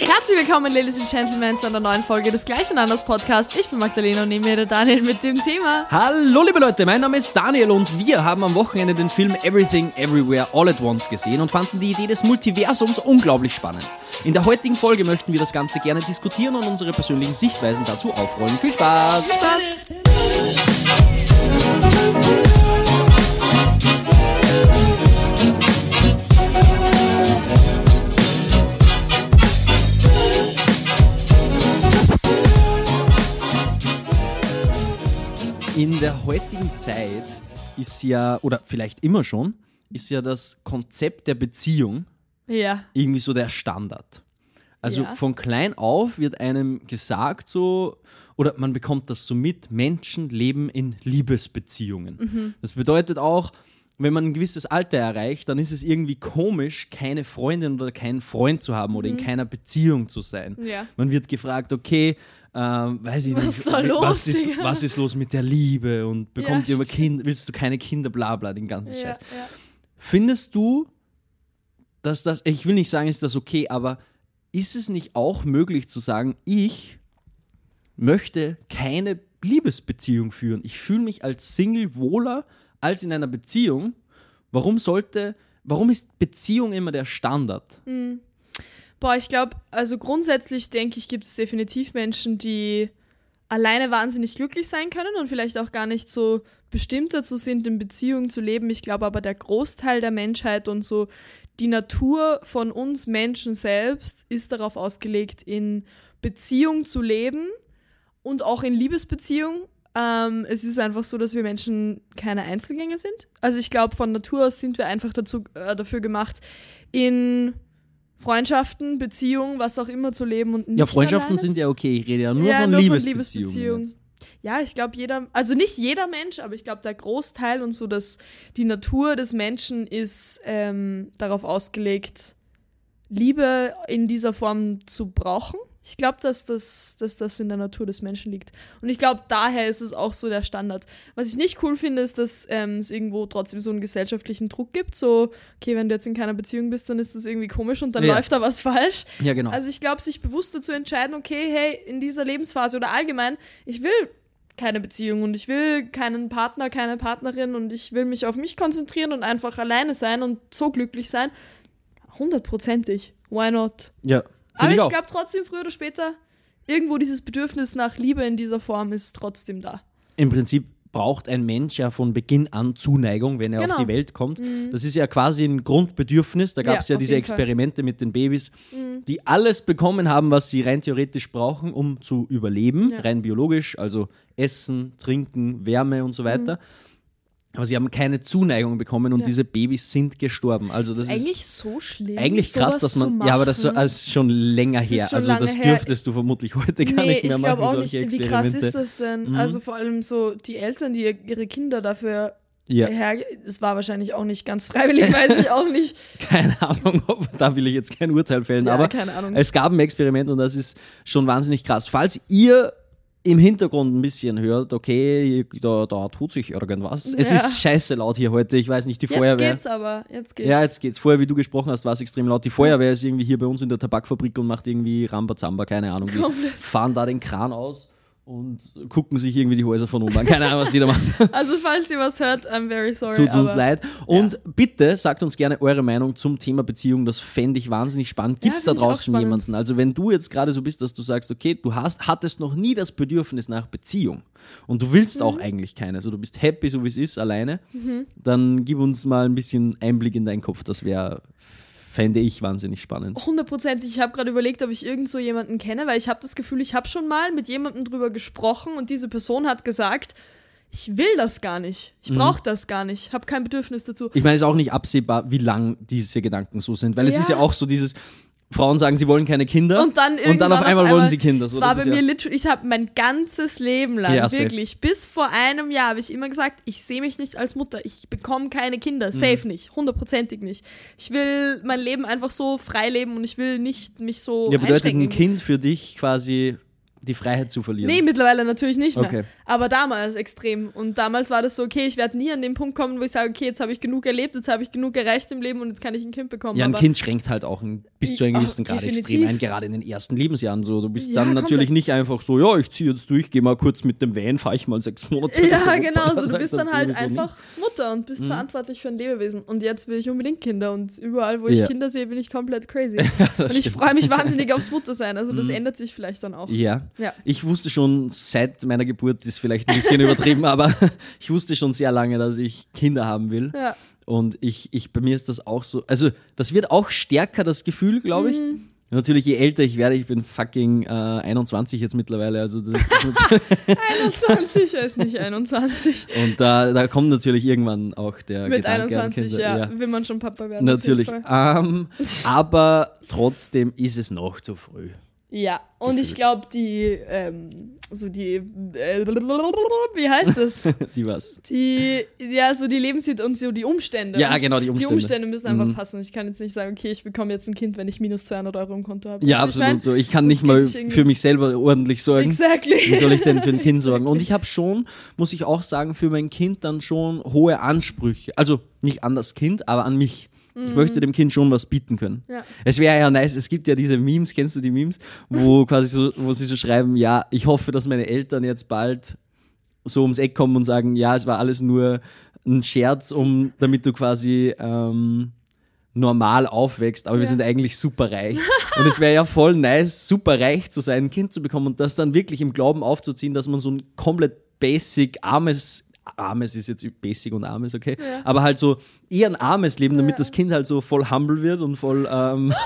Herzlich willkommen, Ladies and Gentlemen, zu einer neuen Folge des Gleichen Anders Podcast. Ich bin Magdalena und nehme mir der Daniel mit dem Thema. Hallo liebe Leute, mein Name ist Daniel und wir haben am Wochenende den Film Everything Everywhere All at Once gesehen und fanden die Idee des Multiversums unglaublich spannend. In der heutigen Folge möchten wir das Ganze gerne diskutieren und unsere persönlichen Sichtweisen dazu aufrollen. Viel Spaß! Spaß. In der heutigen Zeit ist ja, oder vielleicht immer schon, ist ja das Konzept der Beziehung Ja. irgendwie so der Standard. Also Ja. von klein auf wird einem gesagt so, oder man bekommt das so mit, Menschen leben in Liebesbeziehungen. Mhm. Das bedeutet auch, wenn man ein gewisses Alter erreicht, dann ist es irgendwie komisch, keine Freundin oder keinen Freund zu haben oder in keiner Beziehung zu sein. Mhm. Ja. Man wird gefragt, okay, ähm, weiß ich Was nicht, ist da los, was, ist, Digga? was ist los mit der Liebe und bekommt Ja, ihr stimmt. Kinder, willst du keine Kinder, bla bla, den ganzen Ja, Scheiß. ja. Findest du, dass das, ich will nicht sagen, ist das okay, aber ist es nicht auch möglich zu sagen, ich möchte keine Liebesbeziehung führen. Ich fühle mich als Single wohler als in einer Beziehung. Warum sollte, warum ist Beziehung immer der Standard? Boah, ich glaube, also grundsätzlich denke ich, gibt es definitiv Menschen, die alleine wahnsinnig glücklich sein können und vielleicht auch gar nicht so bestimmt dazu sind, in Beziehungen zu leben. Ich glaube aber, der Großteil der Menschheit und so die Natur von uns Menschen selbst ist darauf ausgelegt, in Beziehung zu leben und auch in Liebesbeziehung. Ähm, es ist einfach so, dass wir Menschen keine Einzelgänger sind. Also ich glaube, von Natur aus sind wir einfach dazu, äh, dafür gemacht, in Freundschaften, Beziehungen, was auch immer zu leben und nicht Ja, Freundschaften sind ja okay. Ich rede ja nur ja, von nur Liebesbeziehungen. von Liebesbeziehungen. Ja, ich glaube, jeder, also nicht jeder Mensch, aber ich glaube, der Großteil und so, dass die Natur des Menschen ist ähm, darauf ausgelegt, Liebe in dieser Form zu brauchen. Ich glaube, dass das, dass das in der Natur des Menschen liegt. Und ich glaube, daher ist es auch so der Standard. Was ich nicht cool finde, ist, dass ähm, es irgendwo trotzdem so einen gesellschaftlichen Druck gibt. So, okay, wenn du jetzt in keiner Beziehung bist, dann ist das irgendwie komisch und dann Ja. läuft da was falsch. Ja, genau. Also ich glaube, sich bewusst dazu entscheiden, okay, hey, in dieser Lebensphase oder allgemein, ich will keine Beziehung und ich will keinen Partner, keine Partnerin und ich will mich auf mich konzentrieren und einfach alleine sein und so glücklich sein. Hundertprozentig. Why not? ja, Aber ich ich glaube trotzdem, früher oder später, irgendwo dieses Bedürfnis nach Liebe in dieser Form ist trotzdem da. im Prinzip braucht ein Mensch ja von Beginn an Zuneigung, wenn er Genau. auf die Welt kommt. Das ist ja quasi ein Grundbedürfnis. Da gab es Ja, ja, diese jeden Fall. Experimente mit den Babys, die alles bekommen haben, was sie rein theoretisch brauchen, um zu überleben, Ja. rein biologisch, also Essen, Trinken, Wärme und so weiter. Aber sie haben keine Zuneigung bekommen und Ja. diese Babys sind gestorben. Also das, ist ist eigentlich so schlimm. eigentlich krass, dass man. Ja, aber das ist schon länger Das her. schon Also das her. dürftest du vermutlich heute gar nee, nicht mehr ich machen, auch solche nicht. Wie krass ist das denn? Mhm. Also vor allem so die Eltern, die ihre Kinder dafür Ja. her... Es war wahrscheinlich auch nicht ganz freiwillig, weiß ich auch nicht. Keine Ahnung, ob, da will ich jetzt kein Urteil fällen, Ja, aber es gab ein Experiment und das ist schon wahnsinnig krass. Falls ihr im Hintergrund ein bisschen hört, okay, da, da tut sich irgendwas. Es Ja. ist scheiße laut hier heute, ich weiß nicht, die Jetzt Feuerwehr. geht's aber, jetzt geht's. Ja, jetzt geht's. Vorher, wie du gesprochen hast, war es extrem laut. Die Feuerwehr ist irgendwie hier bei uns in der Tabakfabrik und macht irgendwie Rambazamba, keine Ahnung. Die fahren da den Kran aus und gucken sich irgendwie die Häuser von oben an. Keine Ahnung, was die da machen. Also falls ihr was hört, I'm very sorry. Tut uns leid. Und bitte sagt uns gerne eure Meinung zum Thema Beziehung. Das fände ich wahnsinnig spannend. Gibt es Ja, da draußen jemanden? Also, wenn du jetzt gerade so bist, dass du sagst, okay, du hast, hattest noch nie das Bedürfnis nach Beziehung und du willst Mhm. auch eigentlich keine, also du bist happy, so wie es ist, alleine, dann gib uns mal ein bisschen Einblick in deinen Kopf. Das wäre, fände ich wahnsinnig spannend. Hundertprozentig. Ich habe gerade überlegt, ob ich irgend so jemanden kenne, weil ich habe das Gefühl, ich habe schon mal mit jemandem drüber gesprochen und diese Person hat gesagt, ich will das gar nicht. Ich Mhm. brauche das gar nicht. Habe kein Bedürfnis dazu. Ich meine, es ist auch nicht absehbar, wie lang diese Gedanken so sind, weil es Ja. ist ja auch so dieses, Frauen sagen, sie wollen keine Kinder Und dann, und dann auf einmal wollen sie Kinder. So, Das war bei mir ja, literally, ich habe mein ganzes Leben lang, Ja, safe. wirklich, bis vor einem Jahr habe ich immer gesagt, ich sehe mich nicht als Mutter, ich bekomme keine Kinder, Mhm. safe nicht, hundertprozentig nicht. Ich will mein Leben einfach so frei leben und ich will nicht mich so ja, bedeutet ein Kind für dich quasi die Freiheit zu verlieren. Nee, mittlerweile natürlich nicht mehr. Okay. Aber damals extrem. Und damals war das so, okay, ich werde nie an den Punkt kommen, wo ich sage, okay, jetzt habe ich genug erlebt, jetzt habe ich genug erreicht im Leben und jetzt kann ich ein Kind bekommen. Ja, ein Aber Kind schränkt halt auch ein bis zu einem gewissen Grad extrem ein, gerade in den ersten Lebensjahren so. Du bist Ja, dann natürlich nicht einfach so, ja, ich ziehe jetzt durch, gehe mal kurz mit dem Van, fahre ich mal sechs Monate. Ja, genau, so, du bist dann halt einfach Mutter und bist verantwortlich für ein Lebewesen. Und jetzt will ich unbedingt Kinder und überall, wo ich Ja. Kinder sehe, bin ich komplett crazy. das und ich freue mich wahnsinnig aufs Muttersein. Also das ändert sich vielleicht dann auch. Ja. Ja. Ich wusste schon seit meiner Geburt, ist vielleicht ein bisschen übertrieben, aber ich wusste schon sehr lange, dass ich Kinder haben will. Ja. Und ich, ich, bei mir ist das auch so, also das wird auch stärker, das Gefühl, glaube ich. Mhm. Natürlich, je älter ich werde, ich bin fucking äh, 21 jetzt mittlerweile, also das, das 21, er ist nicht 21. und da, da kommt natürlich irgendwann auch der Mit Gedanke an 21, Kinder, ja, will man schon Papa werden. Natürlich. Ähm, aber trotzdem ist es noch zu früh. Ja, und ich glaube, die, ähm, so die, äh, wie heißt das? Die was? Die, ja, so die Lebenssituation und so die Umstände. Ja, genau, die Die Umstände. Umstände müssen einfach Mhm. passen. Ich kann jetzt nicht sagen, okay, ich bekomme jetzt ein Kind, wenn ich minus 200 Euro im Konto habe. Ja, ich absolut mein? so. Ich kann nicht mal für mich selber ordentlich sorgen. Exactly. Wie soll ich denn für ein Kind sorgen? Und ich habe schon, muss ich auch sagen, für mein Kind dann schon hohe Ansprüche. Also nicht an das Kind, aber an mich. Ich möchte dem Kind schon was bieten können. Mhm. Ja. Es wäre ja nice, es gibt ja diese Memes, kennst du die Memes, wo quasi so, wo sie so schreiben, ja, ich hoffe, dass meine Eltern jetzt bald so ums Eck kommen und sagen, ja, es war alles nur ein Scherz, um damit du quasi ähm, normal aufwächst, aber wir Ja. sind eigentlich super reich. Und es wäre ja voll nice, super reich zu sein, ein Kind zu bekommen und das dann wirklich im Glauben aufzuziehen, dass man so ein komplett basic, armes, armes ist jetzt basic und armes, okay, Ja. aber halt so eher ein armes Leben, damit Ja. das Kind halt so voll humble wird und voll ähm,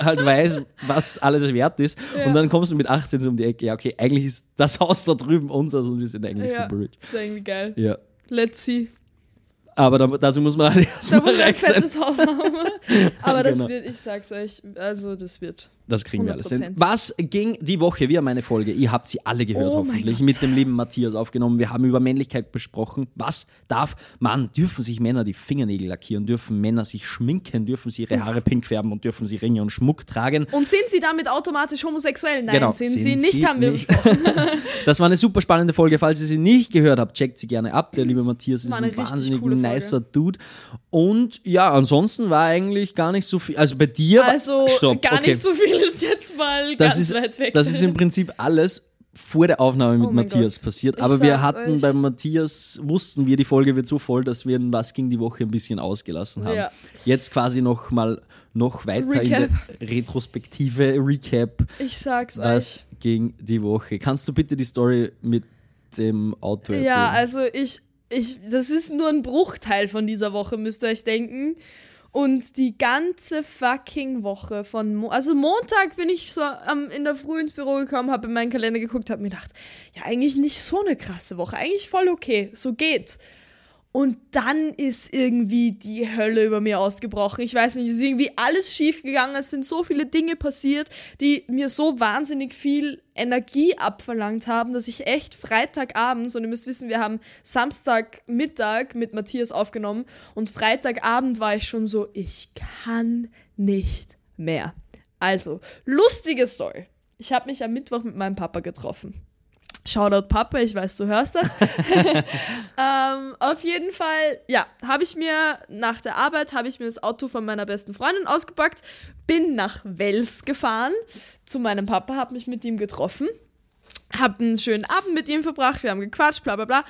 halt weiß, was alles wert ist. Ja. Und dann kommst du mit 18 so um die Ecke, ja, okay, eigentlich ist das Haus da drüben unseres und wir sind eigentlich super rich. das wäre irgendwie geil. Ja. Let's see. Aber da, dazu muss man halt erstmal reich sein. Haus haben. Aber das Genau. wird, ich sag's euch, also das wird. Das kriegen wir alles hin. 100%. Was ging die Woche? Wir haben eine Folge. Ihr habt sie alle gehört, Oh hoffentlich. Mit dem lieben Matthias aufgenommen. Wir haben über Männlichkeit besprochen. Was darf man? Dürfen sich Männer die Fingernägel lackieren? Dürfen Männer sich schminken? Dürfen sie ihre Haare pink färben? Und dürfen sie Ringe und Schmuck tragen? Und sind sie damit automatisch homosexuell? Nein, Genau, sind, sind sie nicht, sie haben wir nicht. besprochen. Das war eine super spannende Folge. Falls ihr sie nicht gehört habt, checkt sie gerne ab. Der liebe Matthias ist ein wahnsinnig nicer Dude. Und ja, ansonsten war eigentlich gar nicht so viel. Also bei dir Also Stopp, gar okay. nicht so viel ist jetzt mal das ganz ist, weit weg. Das ist im Prinzip alles vor der Aufnahme mit Oh Matthias Gott. passiert. Ich Aber wir hatten euch. bei Matthias, wussten wir, die Folge wird so voll, dass wir in Was ging die Woche ein bisschen ausgelassen haben. Ja. Jetzt quasi noch mal noch weiter in Recap. der Retrospektive Recap. ich sag's Was ging die Woche? Kannst du bitte die Story mit dem Auto euch. erzählen? Ja, also ich, ich, das ist nur ein Bruchteil von dieser Woche, müsst ihr euch denken. Und die ganze fucking Woche von, Mo also Montag bin ich so am, in der Früh ins Büro gekommen, habe in meinen Kalender geguckt, habe mir gedacht, ja eigentlich nicht so eine krasse Woche, eigentlich voll okay, so geht's. Und dann ist irgendwie die Hölle über mir ausgebrochen. Ich weiß nicht, es ist irgendwie alles schief gegangen. Es sind so viele Dinge passiert, die mir so wahnsinnig viel Energie abverlangt haben, dass ich echt Freitagabends, und ihr müsst wissen, wir haben Samstagmittag mit Matthias aufgenommen und Freitagabend war ich schon so, ich kann nicht mehr. Also, lustige Story. Ich habe mich am Mittwoch mit meinem Papa getroffen. Shoutout Papa, ich weiß, du hörst das. ähm, auf jeden Fall, ja, habe ich mir nach der Arbeit, habe ich mir das Auto von meiner besten Freundin ausgepackt, bin nach Wels gefahren zu meinem Papa, habe mich mit ihm getroffen, habe einen schönen Abend mit ihm verbracht, wir haben gequatscht, bla bla bla.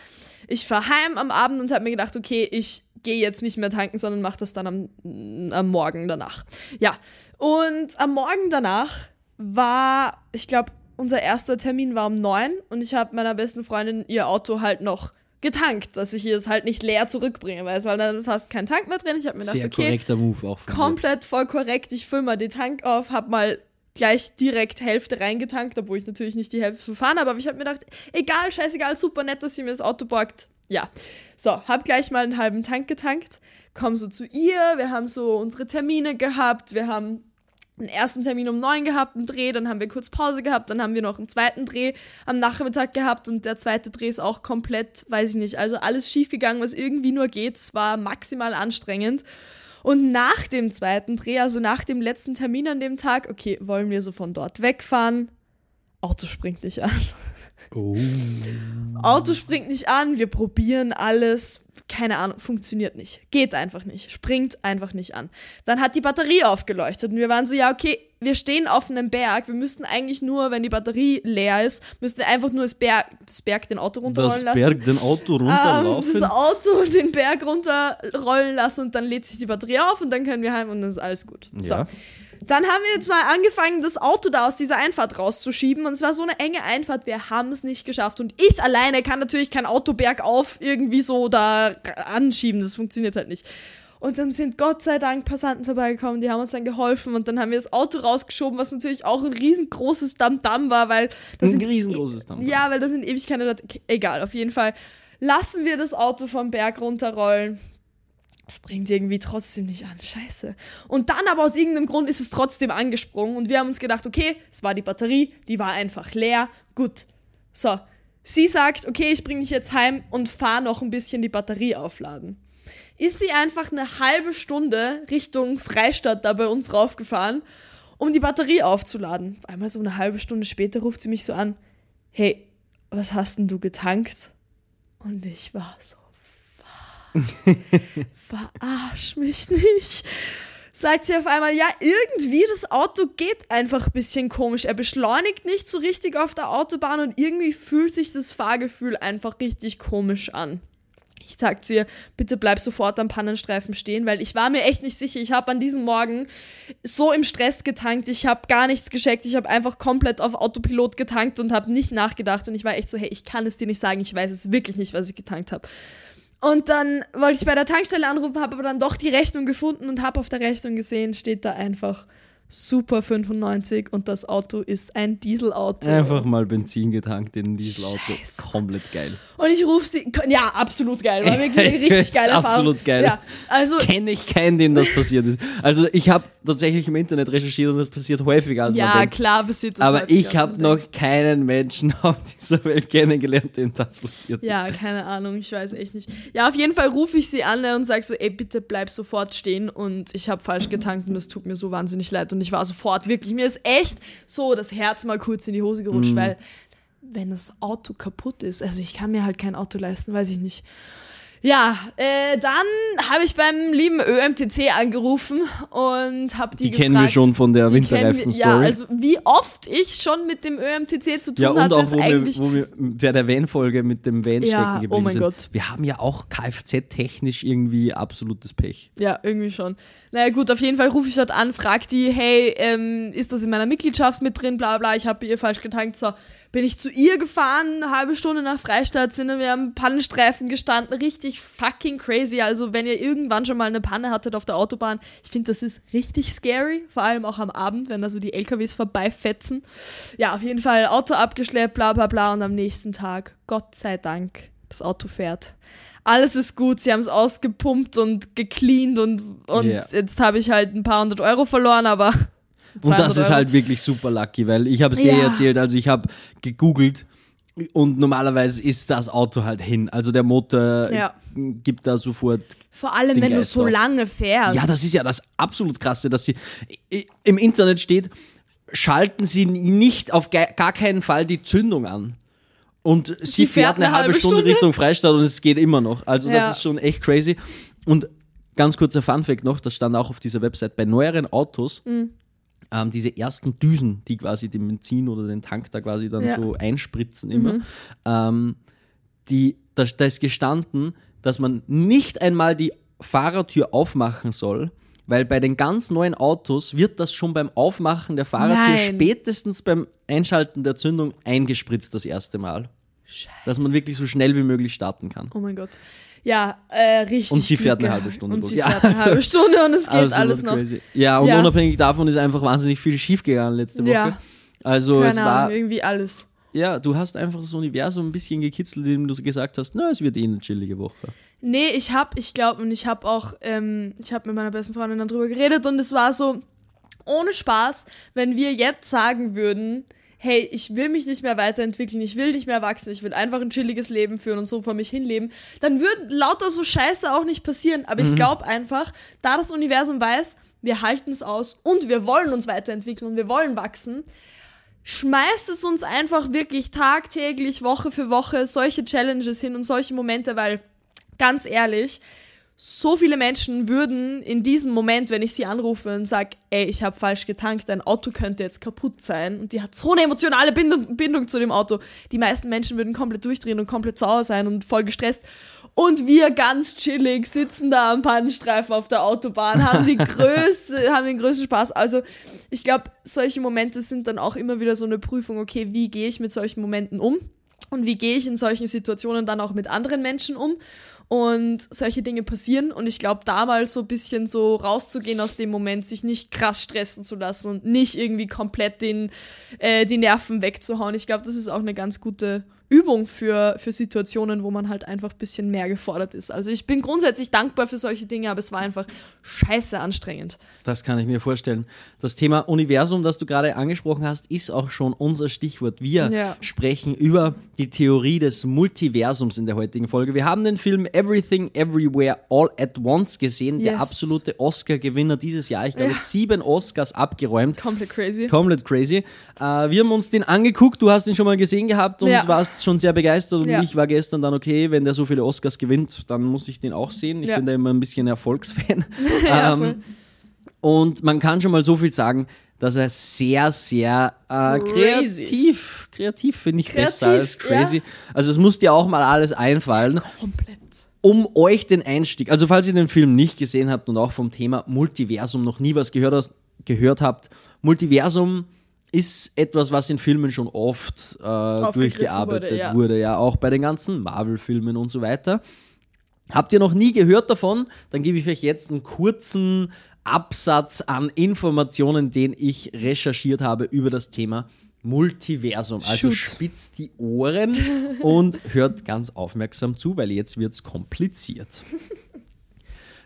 Ich fahre heim am Abend und habe mir gedacht, okay, ich gehe jetzt nicht mehr tanken, sondern mache das dann am, am Morgen danach. Ja, und am Morgen danach war, ich glaube, unser erster Termin war um neun und ich habe meiner besten Freundin ihr Auto halt noch getankt, dass ich ihr es halt nicht leer zurückbringe, weil es war dann fast kein Tank mehr drin. Ich habe mir gedacht, Sehr okay, korrekter Move auch von dir. komplett voll korrekt. Ich fülle mal den Tank auf, habe mal gleich direkt Hälfte reingetankt, obwohl ich natürlich nicht die Hälfte verfahren habe, aber ich habe mir gedacht, egal, scheißegal, super nett, dass sie mir das Auto borgt. Ja, so, hab gleich mal einen halben Tank getankt, komm so zu ihr, wir haben so unsere Termine gehabt, wir haben einen ersten Termin um neun gehabt, einen Dreh, dann haben wir kurz Pause gehabt, dann haben wir noch einen zweiten Dreh am Nachmittag gehabt und der zweite Dreh ist auch komplett, weiß ich nicht, also alles schief gegangen, was irgendwie nur geht. Es war maximal anstrengend. Und nach dem zweiten Dreh, also nach dem letzten Termin an dem Tag, okay, wollen wir so von dort wegfahren? Auto springt nicht an. Oh. Auto springt nicht an, wir probieren alles, keine Ahnung, funktioniert nicht. Geht einfach nicht. Springt einfach nicht an. Dann hat die Batterie aufgeleuchtet und wir waren so, ja, okay, wir stehen auf einem Berg. Wir müssten eigentlich nur, wenn die Batterie leer ist, müssten wir einfach nur das Berg, das Berg den Auto runterrollen Das lassen. Berg den Auto runterlaufen. Ähm, das Auto den Berg runterrollen lassen und dann lädt sich die Batterie auf und dann können wir heim und dann ist alles gut. Ja. So. Dann haben wir jetzt mal angefangen, das Auto da aus dieser Einfahrt rauszuschieben. Und es war so eine enge Einfahrt, wir haben es nicht geschafft. Und ich alleine kann natürlich kein Auto bergauf irgendwie so da anschieben. Das funktioniert halt nicht. Und dann sind Gott sei Dank Passanten vorbeigekommen, die haben uns dann geholfen und dann haben wir das Auto rausgeschoben, was natürlich auch ein riesengroßes Damm-Damm war, weil das Ein sind, riesengroßes Damm. ja, weil da sind ewig keine Leute. Egal, auf jeden Fall lassen wir das Auto vom Berg runterrollen. Springt irgendwie trotzdem nicht an. Scheiße. Und dann aber aus irgendeinem Grund ist es trotzdem angesprungen und wir haben uns gedacht, okay, es war die Batterie, die war einfach leer. Gut. So. Sie sagt, okay, ich bringe dich jetzt heim und fahr noch ein bisschen die Batterie aufladen. Ist sie einfach eine halbe Stunde Richtung Freistadt da bei uns raufgefahren, um die Batterie aufzuladen. Einmal so eine halbe Stunde später ruft sie mich so an, hey, was hast denn du getankt? Und ich war so, verarsch mich nicht. Sagt sie auf einmal, ja, irgendwie das Auto geht einfach ein bisschen komisch. Er beschleunigt nicht so richtig auf der Autobahn und irgendwie fühlt sich das Fahrgefühl einfach richtig komisch an. Ich sag zu ihr, bitte bleib sofort am Pannenstreifen stehen, weil ich war mir echt nicht sicher. Ich habe an diesem Morgen so im Stress getankt, ich habe gar nichts gescheckt, ich habe einfach komplett auf Autopilot getankt und habe nicht nachgedacht und ich war echt so, hey, ich kann es dir nicht sagen, ich weiß es wirklich nicht, was ich getankt habe. Und dann wollte ich bei der Tankstelle anrufen, habe aber dann doch die Rechnung gefunden und habe auf der Rechnung gesehen, steht da einfach Super 95 und das Auto ist ein Dieselauto. Einfach mal Benzin getankt in ein Dieselauto. Scheiße. Komplett geil. Und ich rufe sie, ja, absolut geil, war wirklich eine richtig geile Erfahrung. Absolut geil. Ja, also Kenne ich keinen, dem das passiert ist. Also ich habe tatsächlich im Internet recherchiert und das passiert häufiger als man ja, denkt. klar passiert das Aber ich habe man noch denkt. keinen Menschen auf dieser Welt kennengelernt, dem das passiert ist. Ja, keine Ahnung, ich weiß echt nicht. Ja, auf jeden Fall rufe ich sie an und sage so, ey, bitte bleib sofort stehen und ich habe falsch getankt und es tut mir so wahnsinnig leid und ich war sofort wirklich, mir ist echt so das Herz mal kurz in die Hose gerutscht, Mhm. weil wenn das Auto kaputt ist, also ich kann mir halt kein Auto leisten, weiß ich nicht. Ja, äh, dann habe ich beim lieben ÖMTC angerufen und habe die, Die gefragt. kennen wir schon von der wir- Winterreifen-Story. Ja, also wie oft ich schon mit dem ÖMTC zu tun Ja, und hatte, auch, ist wo wir, eigentlich wo wir bei der Van-Folge mit dem Van Ja, stecken geblieben oh mein sind. Gott. Wir haben ja auch Kfz-technisch irgendwie absolutes Pech. Ja, irgendwie schon. Naja, gut, auf jeden Fall rufe ich dort an, frag die, hey, ähm, ist das in meiner Mitgliedschaft mit drin, bla bla, ich habe bei ihr falsch getankt. So, bin ich zu ihr gefahren, eine halbe Stunde nach Freistadt, sind wir am Pannenstreifen gestanden, richtig fucking crazy. Also, wenn ihr irgendwann schon mal eine Panne hattet auf der Autobahn, ich finde, das ist richtig scary, vor allem auch am Abend, wenn da so die LKWs vorbeifetzen. Ja, auf jeden Fall Auto abgeschleppt, bla bla bla, und am nächsten Tag, Gott sei Dank, das Auto fährt. Alles ist gut, sie haben es ausgepumpt und gecleant und, und Ja. jetzt habe ich halt ein paar hundert Euro verloren, aber. Und 200 das ist halt wirklich super lucky, weil ich habe es dir Ja. erzählt, also ich habe gegoogelt und normalerweise ist das Auto halt hin. Also der Motor Ja. gibt da sofort. Vor allem, wenn du Geist so auf. lange fährst. Ja, das ist ja das absolut krasse, dass sie im Internet steht, schalten sie nicht auf gar keinen Fall die Zündung an. Und sie, fährt eine halbe Stunde, Richtung Freistadt und es geht immer noch. Also Ja. das ist schon echt crazy. Und ganz kurzer Funfact noch, das stand auch auf dieser Website, bei neueren Autos, Mhm. Ähm, diese ersten Düsen, die quasi den Benzin oder den Tank da quasi dann Ja. Mhm. so einspritzen immer, ähm, die, da, da ist gestanden, dass man nicht einmal die Fahrertür aufmachen soll, weil bei den ganz neuen Autos wird das schon beim Aufmachen der Fahrertür Nein. spätestens beim Einschalten der Zündung eingespritzt das erste Mal. Dass man wirklich so schnell wie möglich starten kann. Oh mein Gott. Ja, äh, richtig. Und sie fährt eine halbe. Stunde Und bloß. sie Ja. fährt eine halbe Stunde und es geht Absolut alles noch. crazy. Ja, und Ja. unabhängig davon ist einfach wahnsinnig viel schief gegangen letzte Woche. Ja. Also es Keine war, Ahnung, irgendwie alles. ja, du hast einfach das Universum ein bisschen gekitzelt, indem du so gesagt hast, na, es wird eh eine chillige Woche. Nee, ich hab, ich glaube, und ich hab auch, ähm, ich hab mit meiner besten Freundin dann drüber geredet und es war so, ohne Spaß, wenn wir jetzt sagen würden, hey, ich will mich nicht mehr weiterentwickeln, ich will nicht mehr wachsen, ich will einfach ein chilliges Leben führen und so vor mich hinleben, dann würde lauter so Scheiße auch nicht passieren. Aber ich glaube einfach, da das Universum weiß, wir halten es aus und wir wollen uns weiterentwickeln und wir wollen wachsen, schmeißt es uns einfach wirklich tagtäglich, Woche für Woche solche Challenges hin und solche Momente, weil ganz ehrlich, so viele Menschen würden in diesem Moment, wenn ich sie anrufe und sage, ey, ich habe falsch getankt, dein Auto könnte jetzt kaputt sein und die hat so eine emotionale Bindung, Bindung zu dem Auto, die meisten Menschen würden komplett durchdrehen und komplett sauer sein und voll gestresst. Und wir ganz chillig sitzen da am Pannenstreifen auf der Autobahn, haben, die größte, haben den größten Spaß. Also ich glaube, solche Momente sind dann auch immer wieder so eine Prüfung, okay, wie gehe ich mit solchen Momenten um? Und wie gehe ich in solchen Situationen dann auch mit anderen Menschen um? Und solche Dinge passieren. Und ich glaube, da mal so ein bisschen so rauszugehen aus dem Moment, sich nicht krass stressen zu lassen und nicht irgendwie komplett den, äh, die Nerven wegzuhauen. Ich glaube, das ist auch eine ganz gute Übung für, für Situationen, wo man halt einfach ein bisschen mehr gefordert ist. Also ich bin grundsätzlich dankbar für solche Dinge, aber es war einfach scheiße anstrengend. Das kann ich mir vorstellen. Das Thema Universum, das du gerade angesprochen hast, ist auch schon unser Stichwort. Wir ja. sprechen über die Theorie des Multiversums in der heutigen Folge. Wir haben den Film Everything Everywhere All at Once gesehen, yes. der absolute Oscar-Gewinner dieses Jahr. Ich glaube, ja. sieben Oscars abgeräumt. Komplett crazy. Komplett crazy. Äh, wir haben uns den angeguckt, du hast ihn schon mal gesehen gehabt und ja. warst schon sehr begeistert und ja. ich war gestern dann, okay, wenn der so viele Oscars gewinnt, dann muss ich den auch sehen. Ich ja. bin da immer ein bisschen Erfolgsfan. ja, ähm, und man kann schon mal so viel sagen, dass er sehr, sehr äh, kreativ, kreativ finde ich kreativ, besser als crazy. Also es muss dir auch mal alles einfallen. Komplett. Um euch den Einstieg, also falls ihr den Film nicht gesehen habt und auch vom Thema Multiversum noch nie was gehört, gehört habt, Multiversum ist etwas, was in Filmen schon oft äh, durchgearbeitet wurde ja. wurde, ja, auch bei den ganzen Marvel-Filmen und so weiter. Habt ihr noch nie gehört davon? Dann gebe ich euch jetzt einen kurzen Absatz an Informationen, den ich recherchiert habe über das Thema Multiversum. Also Shoot. spitzt die Ohren und hört ganz aufmerksam zu, weil jetzt wird es kompliziert.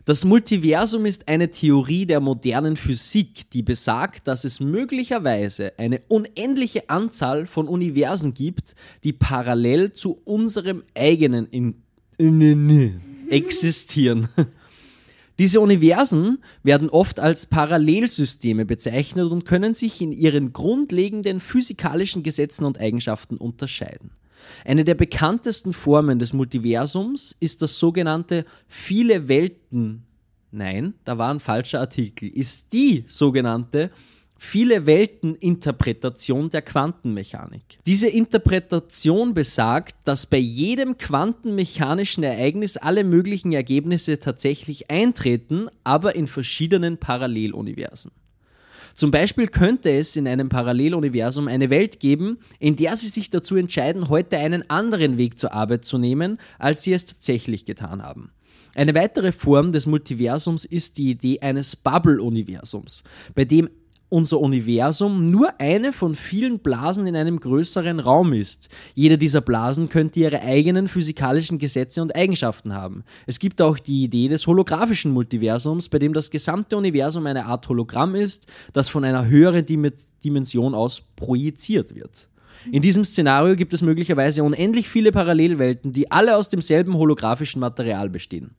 Das Multiversum ist eine Theorie der modernen Physik, die besagt, dass es möglicherweise eine unendliche Anzahl von Universen gibt, die parallel zu unserem eigenen in, in, existieren. Diese Universen werden oft als Parallelsysteme bezeichnet und können sich in ihren grundlegenden physikalischen Gesetzen und Eigenschaften unterscheiden. Eine der bekanntesten Formen des Multiversums ist das sogenannte viele Welten. Nein, da war ein falscher Artikel. Ist die sogenannte viele Welten-Interpretation der Quantenmechanik. Diese Interpretation besagt, dass bei jedem quantenmechanischen Ereignis alle möglichen Ergebnisse tatsächlich eintreten, aber in verschiedenen Paralleluniversen. Zum Beispiel könnte es in einem Paralleluniversum eine Welt geben, in der sie sich dazu entscheiden, heute einen anderen Weg zur Arbeit zu nehmen, als sie es tatsächlich getan haben. Eine weitere Form des Multiversums ist die Idee eines Bubble-Universums, bei dem unser Universum nur eine von vielen Blasen in einem größeren Raum ist. Jede dieser Blasen könnte ihre eigenen physikalischen Gesetze und Eigenschaften haben. Es gibt auch die Idee des holographischen Multiversums, bei dem das gesamte Universum eine Art Hologramm ist, das von einer höheren Dimension aus projiziert wird. In diesem Szenario gibt es möglicherweise unendlich viele Parallelwelten, die alle aus demselben holographischen Material bestehen.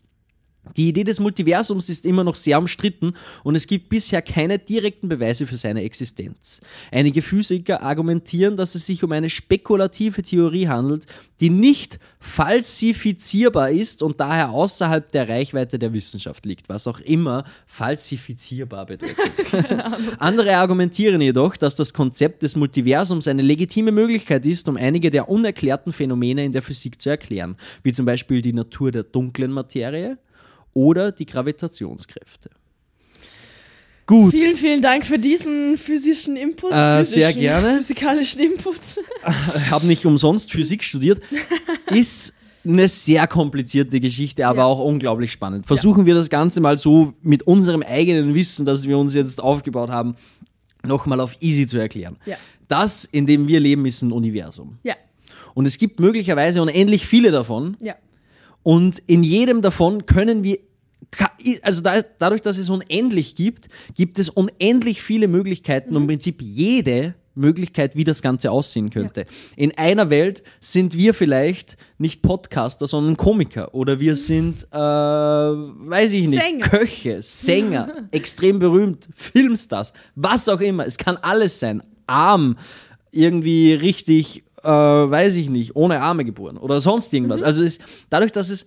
Die Idee des Multiversums ist immer noch sehr umstritten und es gibt bisher keine direkten Beweise für seine Existenz. Einige Physiker argumentieren, dass es sich um eine spekulative Theorie handelt, die nicht falsifizierbar ist und daher außerhalb der Reichweite der Wissenschaft liegt, was auch immer falsifizierbar bedeutet. Andere argumentieren jedoch, dass das Konzept des Multiversums eine legitime Möglichkeit ist, um einige der unerklärten Phänomene in der Physik zu erklären, wie zum Beispiel die Natur der dunklen Materie, oder die Gravitationskräfte. Gut. Vielen, vielen Dank für diesen physischen Input. Äh, physischen, sehr gerne. Physikalischen Input. Ich habe nicht umsonst Physik studiert. Ist eine sehr komplizierte Geschichte, aber ja. auch unglaublich spannend. Versuchen ja. wir das Ganze mal so mit unserem eigenen Wissen, das wir uns jetzt aufgebaut haben, nochmal auf easy zu erklären. Ja. Das, in dem wir leben, ist ein Universum. Ja. Und es gibt möglicherweise unendlich viele davon. Ja. Und in jedem davon können wir, also da, dadurch, dass es unendlich gibt, gibt es unendlich viele Möglichkeiten, mhm. im Prinzip jede Möglichkeit, wie das Ganze aussehen könnte. Ja. In einer Welt sind wir vielleicht nicht Podcaster, sondern Komiker oder wir sind, äh, weiß ich nicht, Sänger. Köche, Sänger, extrem berühmt, Filmstars, was auch immer. Es kann alles sein. Arm, irgendwie richtig äh, weiß ich nicht, ohne Arme geboren oder sonst irgendwas. Mhm. Also es, dadurch, dass es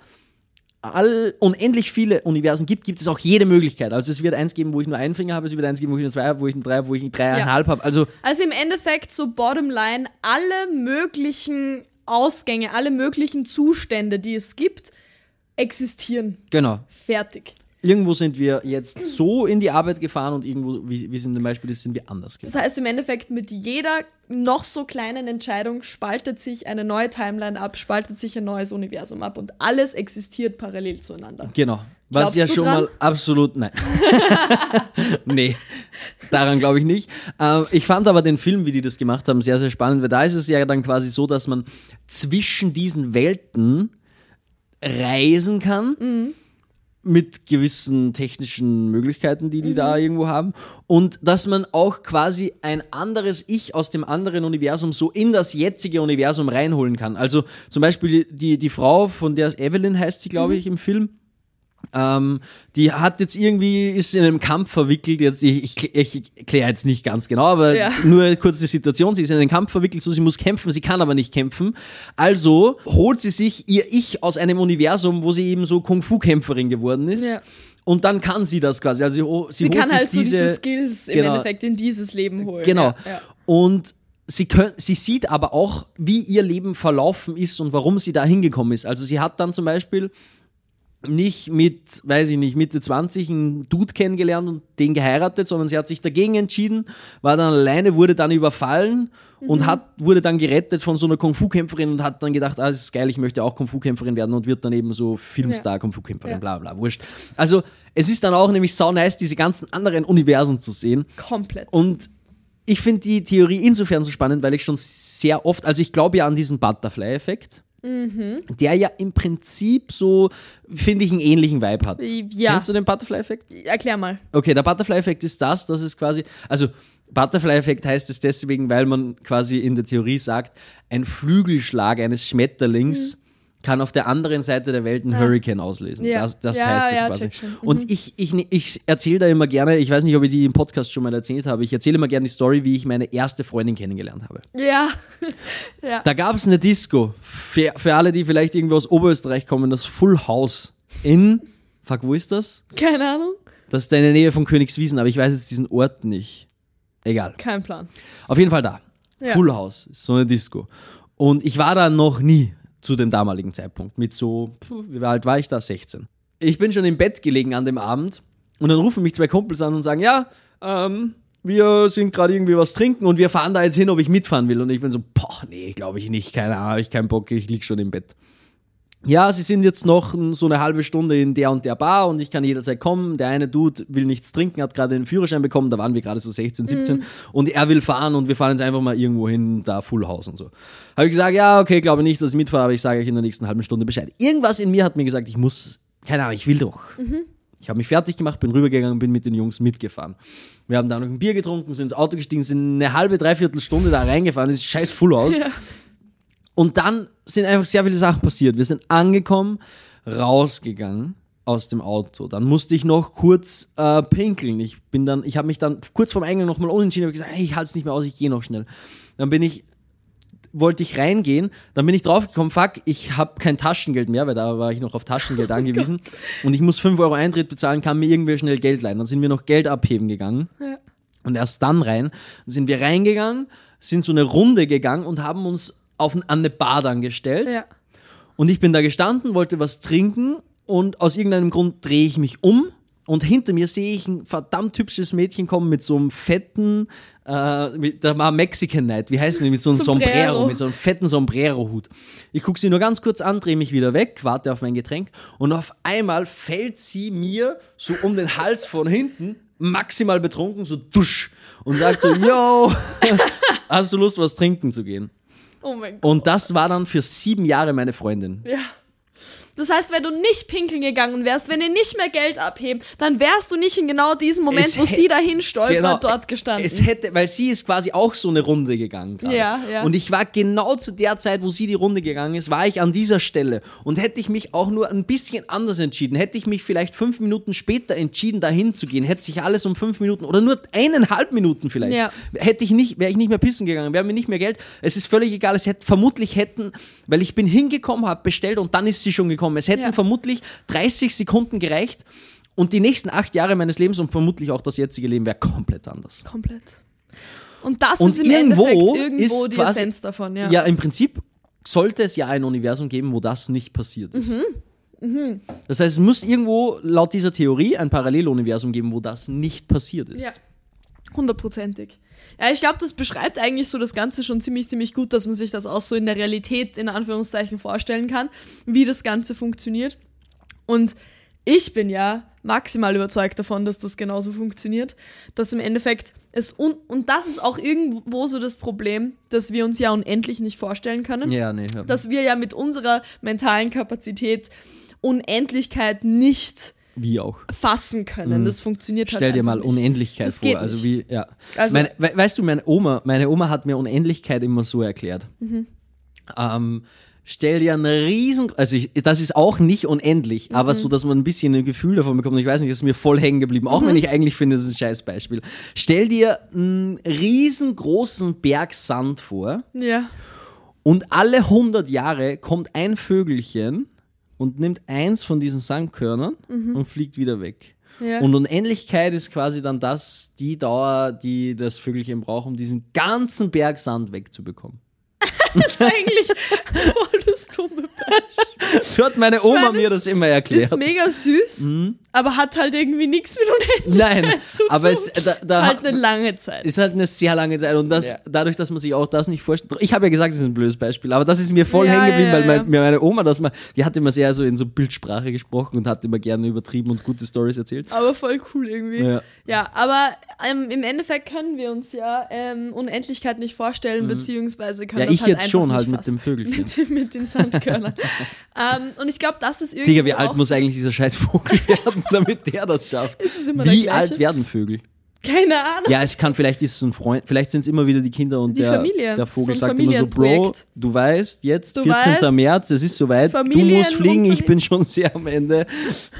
all, unendlich viele Universen gibt, gibt es auch jede Möglichkeit. Also es wird eins geben, wo ich nur einen Finger habe, es wird eins geben, wo ich nur zwei habe, wo ich nur drei habe, wo ich dreieinhalb ja. habe. Also, also im Endeffekt so Bottomline, alle möglichen Ausgänge, alle möglichen Zustände, die es gibt, existieren. Genau. Fertig irgendwo sind wir jetzt so in die Arbeit gefahren und irgendwo, wie, wie es in dem Beispiel ist, sind wir anders gefahren. Das heißt im Endeffekt, mit jeder noch so kleinen Entscheidung spaltet sich eine neue Timeline ab, spaltet sich ein neues Universum ab und alles existiert parallel zueinander. Genau. Was Glaubst ja schon dran? mal absolut, nein. nee, daran glaube ich nicht. Äh, ich fand aber den Film, wie die das gemacht haben, sehr, sehr spannend, weil da ist es ja dann quasi so, dass man zwischen diesen Welten reisen kann. Mhm mit gewissen technischen Möglichkeiten, die die mhm. da irgendwo haben. Und dass man auch quasi ein anderes Ich aus dem anderen Universum so in das jetzige Universum reinholen kann. Also zum Beispiel die, die Frau, von der Evelyn heißt sie, glaube mhm. ich, im Film ähm, die hat jetzt irgendwie, ist in einem Kampf verwickelt, jetzt, ich, ich, ich kläre jetzt nicht ganz genau, aber ja. nur kurz die Situation, sie ist in einen Kampf verwickelt, so sie muss kämpfen, sie kann aber nicht kämpfen. Also holt sie sich ihr Ich aus einem Universum, wo sie eben so Kung-Fu-Kämpferin geworden ist. Ja. Und dann kann sie das quasi. Also sie, sie kann halt so diese, diese Skills genau, im Endeffekt in dieses Leben holen. Genau. Ja, Und sie, könnt, sie sieht aber auch, wie ihr Leben verlaufen ist und warum sie da hingekommen ist. Also sie hat dann zum Beispiel nicht mit, weiß ich nicht, Mitte 20 einen Dude kennengelernt und den geheiratet, sondern sie hat sich dagegen entschieden, war dann alleine, wurde dann überfallen mhm. und hat, wurde dann gerettet von so einer Kung-Fu-Kämpferin und hat dann gedacht, ah, das ist geil, ich möchte auch Kung-Fu-Kämpferin werden und wird dann eben so Filmstar, ja. Kung-Fu-Kämpferin, ja. bla bla, wurscht. Also es ist dann auch nämlich sau nice, diese ganzen anderen Universen zu sehen. Komplett. Und ich finde die Theorie insofern so spannend, weil ich schon sehr oft, also ich glaube ja an diesen Butterfly-Effekt. Mhm. Der ja im Prinzip so, finde ich, einen ähnlichen Vibe hat. Ja. Kennst du den Butterfly-Effekt? Erklär mal. Okay, der Butterfly-Effekt ist das, dass es quasi, also Butterfly-Effekt heißt es deswegen, weil man quasi in der Theorie sagt, ein Flügelschlag eines Schmetterlings mhm kann auf der anderen Seite der Welt einen ja. Hurricane auslösen. Ja. Das, das ja, heißt es quasi. Mhm. Und ich, ich, ich erzähle da immer gerne, ich weiß nicht, ob ich die im Podcast schon mal erzählt habe, ich erzähle immer gerne die Story, wie ich meine erste Freundin kennengelernt habe. Ja. ja. Da gab es eine Disco. Für, für alle, die vielleicht irgendwo aus Oberösterreich kommen, das Full House in, fuck, wo ist das? Keine Ahnung. Das ist in der Nähe von Königswiesen, aber ich weiß jetzt diesen Ort nicht. Egal. Kein Plan. Auf jeden Fall da. Full House, so eine Disco. Und ich war da noch nie zu dem damaligen Zeitpunkt. Mit so, wie alt war ich da? 16. Ich bin schon im Bett gelegen an dem Abend und dann rufen mich zwei Kumpels an und sagen, ja, ähm, wir sind gerade irgendwie was trinken und wir fahren da jetzt hin, ob ich mitfahren will. Und ich bin so, boah, nee, glaube ich nicht, keine Ahnung, habe ich keinen Bock, ich lieg schon im Bett ja, sie sind jetzt noch so eine halbe Stunde in der und der Bar und ich kann jederzeit kommen. Der eine Dude will nichts trinken, hat gerade den Führerschein bekommen, da waren wir gerade so 16, 17 mhm. und er will fahren und wir fahren jetzt einfach mal irgendwo hin, da Full House und so. Habe ich gesagt, ja, okay, glaube nicht, dass ich mitfahre, aber ich sage euch in der nächsten halben Stunde Bescheid. Irgendwas in mir hat mir gesagt, ich muss, keine Ahnung, ich will doch. Mhm. Ich habe mich fertig gemacht, bin rübergegangen, bin mit den Jungs mitgefahren. Wir haben da noch ein Bier getrunken, sind ins Auto gestiegen, sind eine halbe, dreiviertel Stunde da reingefahren, das ist scheiß Full House. Ja. Und dann sind einfach sehr viele Sachen passiert. Wir sind angekommen, rausgegangen aus dem Auto. Dann musste ich noch kurz äh, pinkeln. Ich bin dann, ich habe mich dann kurz vorm Eingang nochmal unentschieden und gesagt, hey, ich halte es nicht mehr aus, ich gehe noch schnell. Dann bin ich, wollte ich reingehen, dann bin ich draufgekommen, fuck, ich habe kein Taschengeld mehr, weil da war ich noch auf Taschengeld oh angewiesen. und ich muss 5 Euro Eintritt bezahlen, kann mir irgendwer schnell Geld leihen. Dann sind wir noch Geld abheben gegangen. Ja. Und erst dann rein, dann sind wir reingegangen, sind so eine Runde gegangen und haben uns auf, an eine Bar dann gestellt. Ja. Und ich bin da gestanden, wollte was trinken und aus irgendeinem Grund drehe ich mich um und hinter mir sehe ich ein verdammt hübsches Mädchen kommen mit so einem fetten, äh, da war Mexican Night, wie heißt die, mit so einem Sombrero. Sombrero, mit so einem fetten Sombrero-Hut. Ich gucke sie nur ganz kurz an, drehe mich wieder weg, warte auf mein Getränk und auf einmal fällt sie mir so um den Hals von hinten, maximal betrunken, so dusch und sagt so, yo, hast du Lust, was trinken zu gehen? Oh mein Gott. Und das war dann für sieben Jahre meine Freundin. Ja. Das heißt, wenn du nicht pinkeln gegangen wärst, wenn ihr nicht mehr Geld abheben, dann wärst du nicht in genau diesem Moment, es wo sie dahin stolpert, genau, dort gestanden. Es hätte, weil sie ist quasi auch so eine Runde gegangen. Grade. Ja, ja. Und ich war genau zu der Zeit, wo sie die Runde gegangen ist, war ich an dieser Stelle. Und hätte ich mich auch nur ein bisschen anders entschieden, hätte ich mich vielleicht fünf Minuten später entschieden, dahin zu gehen, hätte sich alles um fünf Minuten oder nur eineinhalb Minuten vielleicht, ja. hätte ich nicht, wäre ich nicht mehr pissen gegangen, wäre mir nicht mehr Geld. Es ist völlig egal. Es hätte vermutlich hätten, weil ich bin hingekommen, habe bestellt und dann ist sie schon gekommen gekommen. Es hätten Ja. vermutlich 30 Sekunden gereicht und die nächsten acht Jahre meines Lebens und vermutlich auch das jetzige Leben wäre komplett anders. Komplett. Und das Und ist im irgendwo Endeffekt irgendwo ist die quasi- Essenz davon, ja. Ja. im Prinzip sollte es ja ein Universum geben, wo das nicht passiert ist. Mhm. Das heißt, es muss irgendwo laut dieser Theorie ein Paralleluniversum geben, wo das nicht passiert ist. Ja. Hundertprozentig. Ja, ich glaube, das beschreibt eigentlich so das Ganze schon ziemlich, ziemlich gut, dass man sich das auch so in der Realität in Anführungszeichen vorstellen kann, wie das Ganze funktioniert. Und ich bin ja maximal überzeugt davon, dass das genauso funktioniert, dass im Endeffekt es un und das ist auch irgendwo so das Problem, dass wir uns ja unendlich nicht vorstellen können Ja, nee. Dass wir ja mit unserer mentalen Kapazität Unendlichkeit nicht Wie auch. fassen können. Das funktioniert halt Mhm. Stell dir mal nicht. Unendlichkeit Das vor. Also wie, ja. Also- meine, we weißt du, meine Oma, meine Oma hat mir Unendlichkeit immer so erklärt. Mhm. Ähm, stell dir einen riesen, also ich, das ist auch nicht unendlich, Mhm. aber so, dass man ein bisschen ein Gefühl davon bekommt. Ich weiß nicht, das ist mir voll hängen geblieben, auch Mhm. wenn ich eigentlich finde, das ist ein scheiß Beispiel. Stell dir einen riesengroßen Berg Sand vor Ja. und alle 100 Jahre kommt ein Vögelchen und nimmt eins von diesen Sandkörnern und fliegt wieder weg. Mhm. Ja. Und Unendlichkeit ist quasi dann das, die Dauer, die das Vögelchen braucht, um diesen ganzen Berg Sand wegzubekommen. Das ist eigentlich voll das dumme Beispiel. So hat meine Oma meine, mir es das immer erklärt. Ist mega süß, aber hat halt irgendwie nichts mit Unendlichkeit Nein, zu aber tun. es, da, da ist halt eine lange Zeit. ist halt eine sehr lange Zeit und das, Ja. dadurch, dass man sich auch das nicht vorstellt. Ich habe ja gesagt, das ist ein blödes Beispiel, aber das ist mir voll Ja, hängen geblieben, ja, weil mein, mir meine Oma das mal, die hat immer sehr so in so Bildsprache gesprochen und hat immer gerne übertrieben und gute Stories erzählt. aber voll cool irgendwie. Ja. Aber ähm, im Endeffekt können wir uns ja ähm, Unendlichkeit nicht vorstellen, beziehungsweise können Mhm. Ja, das ich halt einfach schon halt mit dem Vögelchen. Mit, mit den Sandkörnern. ähm, und ich glaube, das ist irgendwie. Digga, wie alt muss eigentlich dieser scheiß Vogel werden, damit der das schafft? Ist immer Wie alt werden Vögel? Keine Ahnung. Ja, es kann, vielleicht ist es ein Freund, vielleicht sind es immer wieder die Kinder und Die der, Familie. der Vogel sagt immer so, Bro, du weißt, jetzt, Du 14. weißt, März, es ist soweit, du Familien- musst fliegen, ich bin schon sehr am Ende.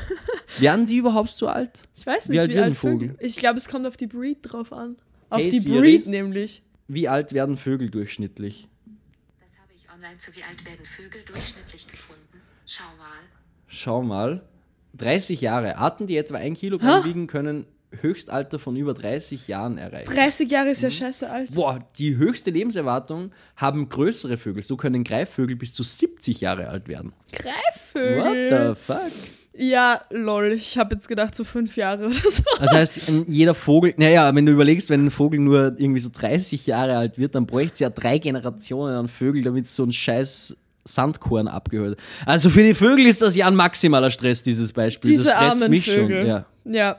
werden die überhaupt so alt? Ich weiß Wie nicht, alt wie wird alt Vögel. Vogel? Ich glaube, es kommt auf die Breed drauf an. Auf Hey, die Siri. Breed nämlich. Wie alt werden Vögel durchschnittlich? Online zu Wie alt werden Vögel durchschnittlich gefunden. Schau mal. Schau mal. 30 Jahre. Arten, die etwa ein Kilogramm Hä? wiegen, können Höchstalter von über 30 Jahren erreichen. 30 Jahre Mhm. ist ja scheiße alt. Boah, die höchste Lebenserwartung haben größere Vögel. So können Greifvögel bis zu 70 Jahre alt werden. What Greifvögel. the fuck? Ja, lol. Ich habe jetzt gedacht, so fünf Jahre oder so. Das heißt, jeder Vogel, naja, wenn du überlegst, wenn ein Vogel nur irgendwie so 30 Jahre alt wird, dann bräuchte es ja drei Generationen an Vögeln, damit so ein scheiß Sandkorn abgehört. Also für die Vögel ist das ja ein maximaler Stress, dieses Beispiel. Diese das stresst mich Vögel. schon. Ja. Ja.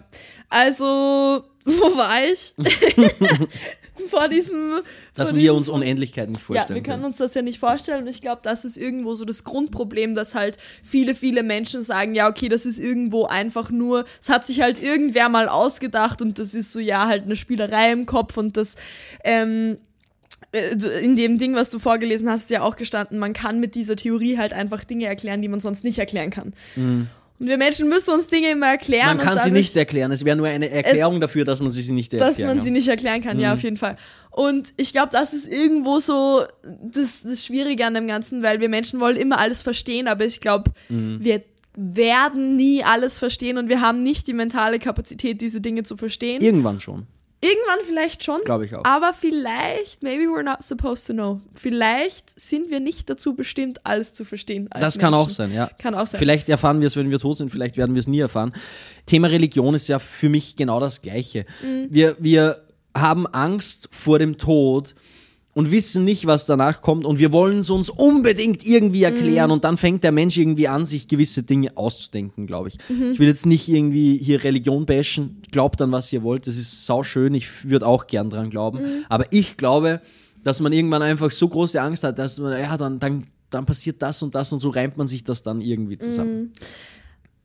Also, wo war ich? vor diesem. Dass vor wir diesem uns Unendlichkeit nicht Ja, vorstellen wir können uns das ja nicht vorstellen und ich glaube, das ist irgendwo so das Grundproblem, dass halt viele, viele Menschen sagen, ja, okay, das ist irgendwo einfach nur, es hat sich halt irgendwer mal ausgedacht und das ist so, ja, halt eine Spielerei im Kopf und das, ähm, äh, in dem Ding, was du vorgelesen hast, ist ja auch gestanden, man kann mit dieser Theorie halt einfach Dinge erklären, die man sonst nicht erklären kann. Und wir Menschen müssen uns Dinge immer erklären. Mhm. Man kann sie nicht erklären. Es wäre nur eine Erklärung Es- dafür, dass man sie nicht erklären dass man sie kann. nicht erklären kann, ja, auf jeden Fall. Und ich glaube, das ist irgendwo so das, das Schwierige an dem Ganzen, weil wir Menschen wollen immer alles verstehen, aber ich glaube, wir werden nie alles verstehen und wir haben nicht die mentale Kapazität, diese Dinge zu verstehen. Irgendwann schon. Irgendwann vielleicht schon. Glaube ich auch. Aber vielleicht, maybe we're not supposed to know. Vielleicht sind wir nicht dazu bestimmt, alles zu verstehen. Das kann auch Menschen. sein, ja. Kann auch sein. Vielleicht erfahren wir es, wenn wir tot sind, vielleicht werden wir es nie erfahren. Thema Religion ist ja für mich genau das Gleiche. Mhm. Wir, wir haben Angst vor dem Tod und wissen nicht, was danach kommt und wir wollen es uns unbedingt irgendwie Mhm. erklären und dann fängt der Mensch irgendwie an, sich gewisse Dinge auszudenken, glaube ich. Mhm. Ich will jetzt nicht irgendwie hier Religion bashen, glaubt an, was ihr wollt, das ist sauschön, ich würde auch gern dran glauben, Mhm. aber ich glaube, dass man irgendwann einfach so große Angst hat, dass man, ja, dann, dann, dann passiert das und das und so reimt man sich das dann irgendwie zusammen.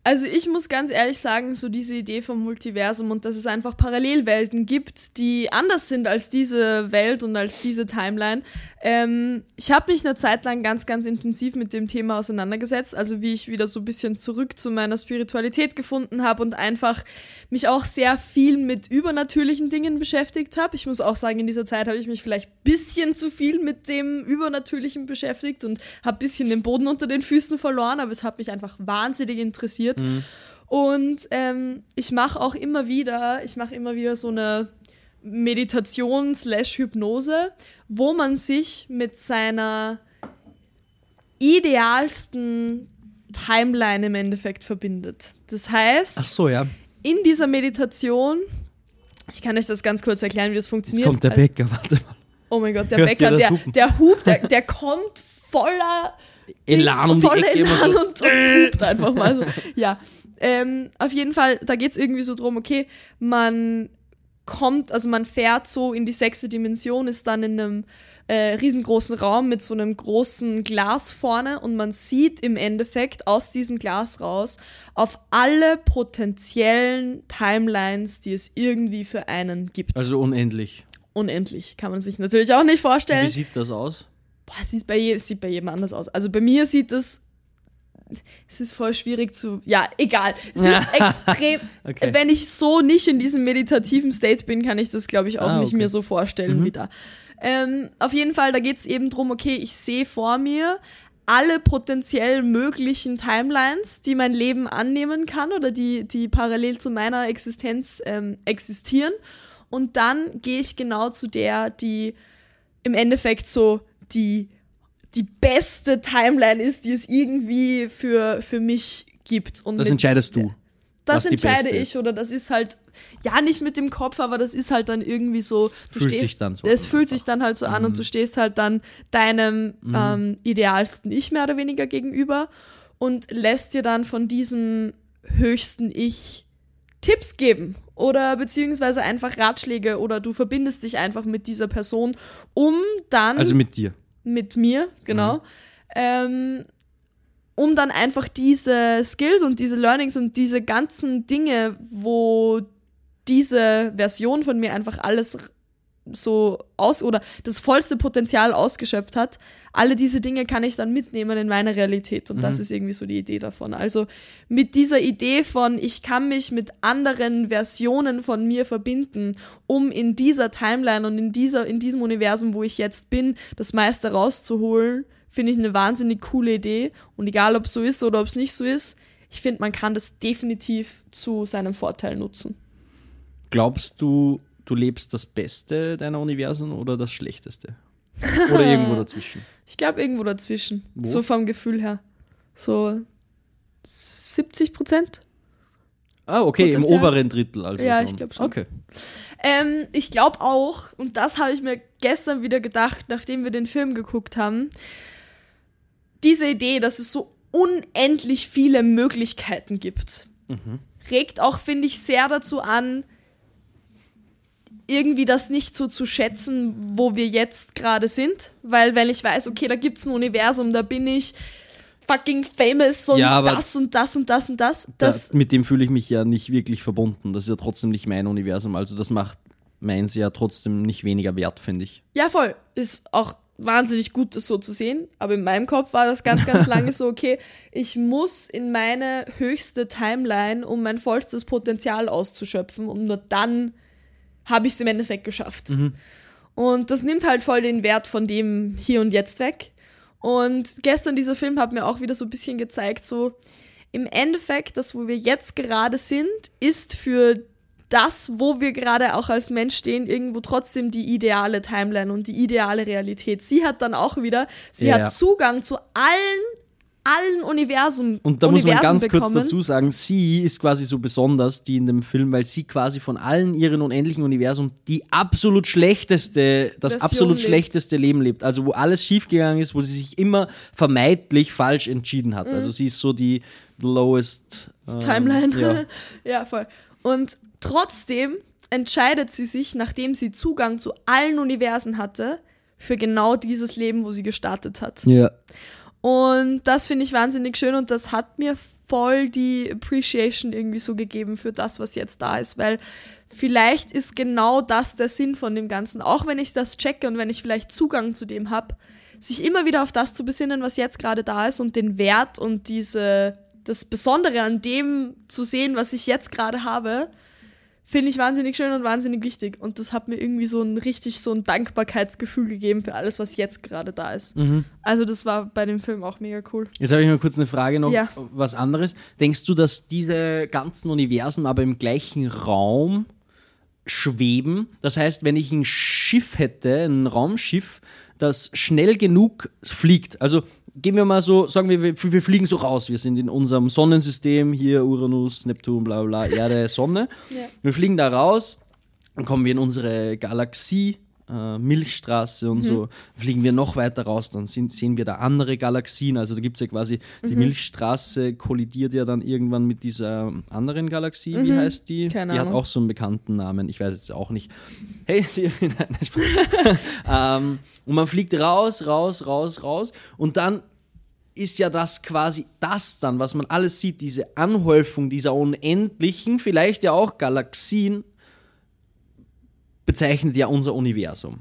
Also ich muss ganz ehrlich sagen, so diese Idee vom Multiversum und dass es einfach Parallelwelten gibt, die anders sind als diese Welt und als diese Timeline. Ähm, ich habe mich eine Zeit lang ganz, ganz intensiv mit dem Thema auseinandergesetzt, also wie ich wieder so ein bisschen zurück zu meiner Spiritualität gefunden habe und einfach mich auch sehr viel mit übernatürlichen Dingen beschäftigt habe. Ich muss auch sagen, in dieser Zeit habe ich mich vielleicht ein bisschen zu viel mit dem Übernatürlichen beschäftigt und habe ein bisschen den Boden unter den Füßen verloren, aber es hat mich einfach wahnsinnig interessiert. Und ähm, ich mache auch immer wieder, ich mache immer wieder so eine Meditation slash Hypnose, wo man sich mit seiner idealsten Timeline im Endeffekt verbindet. Das heißt, so, ja. in dieser Meditation, ich kann euch das ganz kurz erklären, wie das Jetzt funktioniert. kommt der Also- Bäcker, warte mal. Oh mein Gott, der Hört Bäcker, der, der Hub, der, der kommt voller Elan um die Ecke Elan so. und, und hupt einfach mal so. Ja, ähm, auf jeden Fall, da geht es irgendwie so drum, okay, man kommt, also man fährt so in die sechste Dimension, ist dann in einem äh, riesengroßen Raum mit so einem großen Glas vorne und man sieht im Endeffekt aus diesem Glas raus auf alle potenziellen Timelines, die es irgendwie für einen gibt. Also unendlich. Unendlich, kann man sich natürlich auch nicht Wie vorstellen. sieht das aus? Boah, es sieht bei, je, es sieht bei jedem anders aus. Also bei mir sieht es. Es ist voll schwierig zu. Ja, egal. Es ist extrem. Okay. Wenn ich so nicht in diesem meditativen State bin, kann ich das, glaube ich, auch Ah, nicht okay. Mhm. mir so vorstellen wie da. Ähm, auf jeden Fall, da geht es eben drum, okay, ich sehe vor mir alle potenziell möglichen Timelines, die mein Leben annehmen kann oder die, die parallel zu meiner Existenz ähm, existieren. Und dann gehe ich genau zu der, die im Endeffekt so die, die beste Timeline ist, die es irgendwie für, für mich gibt. Und Das mit- entscheidest du. das entscheide ich ist. oder das ist halt, ja, nicht mit dem Kopf, aber das ist halt dann irgendwie so, du Fühlt stehst, sich dann so es fühlt sich dann halt so an Mhm. und du stehst halt dann deinem ähm, idealsten Ich mehr oder weniger gegenüber und lässt dir dann von diesem höchsten Ich Tipps geben oder beziehungsweise einfach Ratschläge oder du verbindest dich einfach mit dieser Person, um dann Also mit dir. Mit mir, genau. Mhm. Ähm, um dann einfach diese Skills und diese Learnings und diese ganzen Dinge, wo diese Version von mir einfach alles so aus oder das vollste Potenzial ausgeschöpft hat, alle diese Dinge kann ich dann mitnehmen in meine Realität und das ist irgendwie so die Idee davon. Also mit dieser Idee von ich kann mich mit anderen Versionen von mir verbinden, um in dieser Timeline und in dieser in diesem Universum, wo ich jetzt bin, das meiste rauszuholen, finde ich eine wahnsinnig coole Idee und egal ob es so ist oder ob es nicht so ist, ich finde, man kann das definitiv zu seinem Vorteil nutzen. Glaubst du, du lebst das Beste deiner Universen oder das Schlechteste? Oder irgendwo dazwischen? Ich glaube irgendwo dazwischen. Wo? So vom Gefühl her. So 70 Prozent. Ah, okay, im Potenzial? oberen Drittel also Ja, schon. ich glaub schon. Okay. Ähm, ich glaube auch, und das habe ich mir gestern wieder gedacht, nachdem wir den Film geguckt haben, diese Idee, dass es so unendlich viele Möglichkeiten gibt, regt auch, finde ich, sehr dazu an, irgendwie das nicht so zu schätzen, wo wir jetzt gerade sind. Weil wenn ich weiß, okay, da gibt es ein Universum, da bin ich fucking famous und Ja, das und das und das und das. das da, mit dem fühle ich mich ja nicht wirklich verbunden. Das ist ja trotzdem nicht mein Universum. Also das macht meins ja trotzdem nicht weniger wert, finde ich. Ja, voll. Ist auch wahnsinnig gut, das so zu sehen. Aber in meinem Kopf war das ganz, ganz lange so, okay, ich muss in meine höchste Timeline, um mein vollstes Potenzial auszuschöpfen. Und nur dann habe ich es im Endeffekt geschafft. Und das nimmt halt voll den Wert von dem Hier und Jetzt weg. Und gestern dieser Film hat mir auch wieder so ein bisschen gezeigt, so im Endeffekt, das, wo wir jetzt gerade sind, ist für das, wo wir gerade auch als Mensch stehen, irgendwo trotzdem die ideale Timeline und die ideale Realität. Sie hat dann auch wieder, sie Ja, hat. Zugang zu allen, allen Universum. Und da muss man Universen ganz kurz bekommen. dazu sagen, sie ist quasi so besonders, die in dem Film, weil sie quasi von allen ihren unendlichen Universum die absolut schlechteste, das Version absolut lebt. schlechteste Leben lebt. Also wo alles schiefgegangen ist, wo sie sich immer vermeintlich falsch entschieden hat. Also sie ist so die lowest ähm, Timeline. Ja. Ja. voll. Und trotzdem entscheidet sie sich, nachdem sie Zugang zu allen Universen hatte, für genau dieses Leben, wo sie gestartet hat. ja. Und das finde ich wahnsinnig schön und das hat mir voll die Appreciation irgendwie so gegeben für das, was jetzt da ist, weil vielleicht ist genau das der Sinn von dem Ganzen, auch wenn ich das checke und wenn ich vielleicht Zugang zu dem habe, sich immer wieder auf das zu besinnen, was jetzt gerade da ist und den Wert und diese, das Besondere an dem zu sehen, was ich jetzt gerade habe, finde ich wahnsinnig schön und wahnsinnig wichtig. Und das hat mir irgendwie so ein richtig so ein Dankbarkeitsgefühl gegeben für alles, was jetzt gerade da ist. Also das war bei dem Film auch mega cool. Jetzt habe ich mal kurz eine Frage noch, Ja. was anderes. Denkst du, dass diese ganzen Universen aber im gleichen Raum schweben? Das heißt, wenn ich ein Schiff hätte, ein Raumschiff, das schnell genug fliegt, also gehen wir mal so, sagen wir, wir, fliegen so raus, wir sind in unserem Sonnensystem, hier Uranus, Neptun, bla bla, bla Erde, Sonne. Ja. Wir fliegen da raus, dann kommen wir in unsere Galaxie, äh, Milchstraße und so, fliegen wir noch weiter raus, dann sind, sehen wir da andere Galaxien. Also da gibt es ja quasi, die Milchstraße kollidiert ja dann irgendwann mit dieser anderen Galaxie. Wie heißt die? Keine die hat auch so einen bekannten Namen, ich weiß jetzt auch nicht. Hey, die, ähm, und man fliegt raus, raus, raus, raus und dann ist ja das quasi das dann, was man alles sieht, diese Anhäufung dieser unendlichen, vielleicht ja auch Galaxien, bezeichnet ja unser Universum.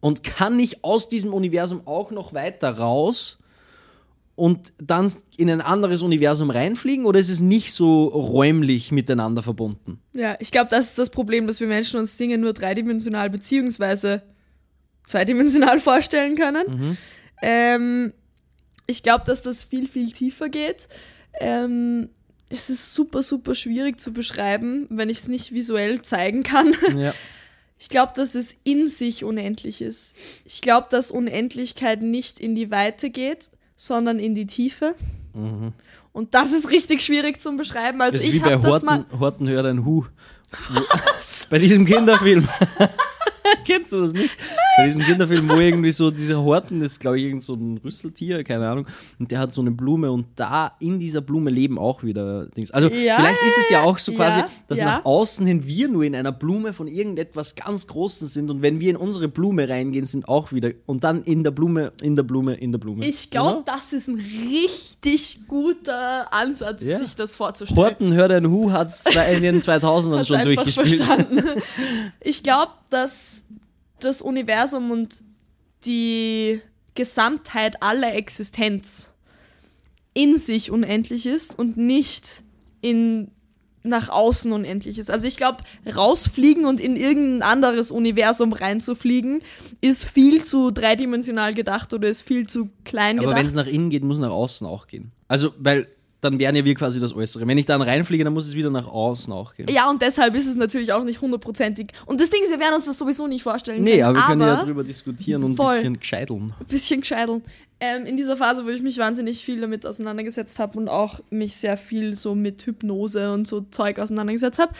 Und kann ich aus diesem Universum auch noch weiter raus und dann in ein anderes Universum reinfliegen oder ist es nicht so räumlich miteinander verbunden? Ja, ich glaube, das ist das Problem, dass wir Menschen uns Dinge nur dreidimensional beziehungsweise zweidimensional vorstellen können. Ähm, ich glaube, dass das viel, viel tiefer geht. Ähm, es ist super, super schwierig zu beschreiben, wenn ich es nicht visuell zeigen kann. Ja. Ich glaube, dass es in sich unendlich ist. Ich glaube, dass Unendlichkeit nicht in die Weite geht, sondern in die Tiefe. Und das ist richtig schwierig zu beschreiben. Also Das ist wie ich bei habe das mal. Horten, Horten hört ein Hu. Bei diesem Kinderfilm. Kennst du das nicht? Bei diesem Kinderfilm, wo irgendwie so dieser Horten ist, glaube ich, irgend so ein Rüsseltier, keine Ahnung. Und der hat so eine Blume und da in dieser Blume leben auch wieder Dings. Also Ja, vielleicht ist es ja auch so ja, quasi, dass ja. nach außen hin wir nur in einer Blume von irgendetwas ganz Großen sind und wenn wir in unsere Blume reingehen, sind auch wieder und dann in der Blume, in der Blume, in der Blume. Ich glaube, Genau? das ist ein richtig guter Ansatz, Ja. sich das vorzustellen. Horten hört ein Hu hat es in den 2000ern Hast schon durchgespielt. verstanden. Ich glaube, dass das Universum und die Gesamtheit aller Existenz in sich unendlich ist und nicht in nach außen unendlich ist. Also ich glaube, rausfliegen und in irgendein anderes Universum reinzufliegen, ist viel zu dreidimensional gedacht oder ist viel zu klein Aber wenn es gedacht. nach innen geht, muss nach außen auch gehen. Also, weil dann wären ja wir quasi das Äußere. Wenn ich dann reinfliege, dann muss es wieder nach außen auch gehen. Ja, und deshalb ist es natürlich auch nicht hundertprozentig. Und das Ding ist, wir werden uns das sowieso nicht vorstellen Nee, können. aber wir können ja drüber diskutieren und ein bisschen gescheiteln. ein bisschen gescheiteln. Ähm, in dieser Phase, wo ich mich wahnsinnig viel damit auseinandergesetzt habe und auch mich sehr viel so mit Hypnose und so Zeug auseinandergesetzt habe,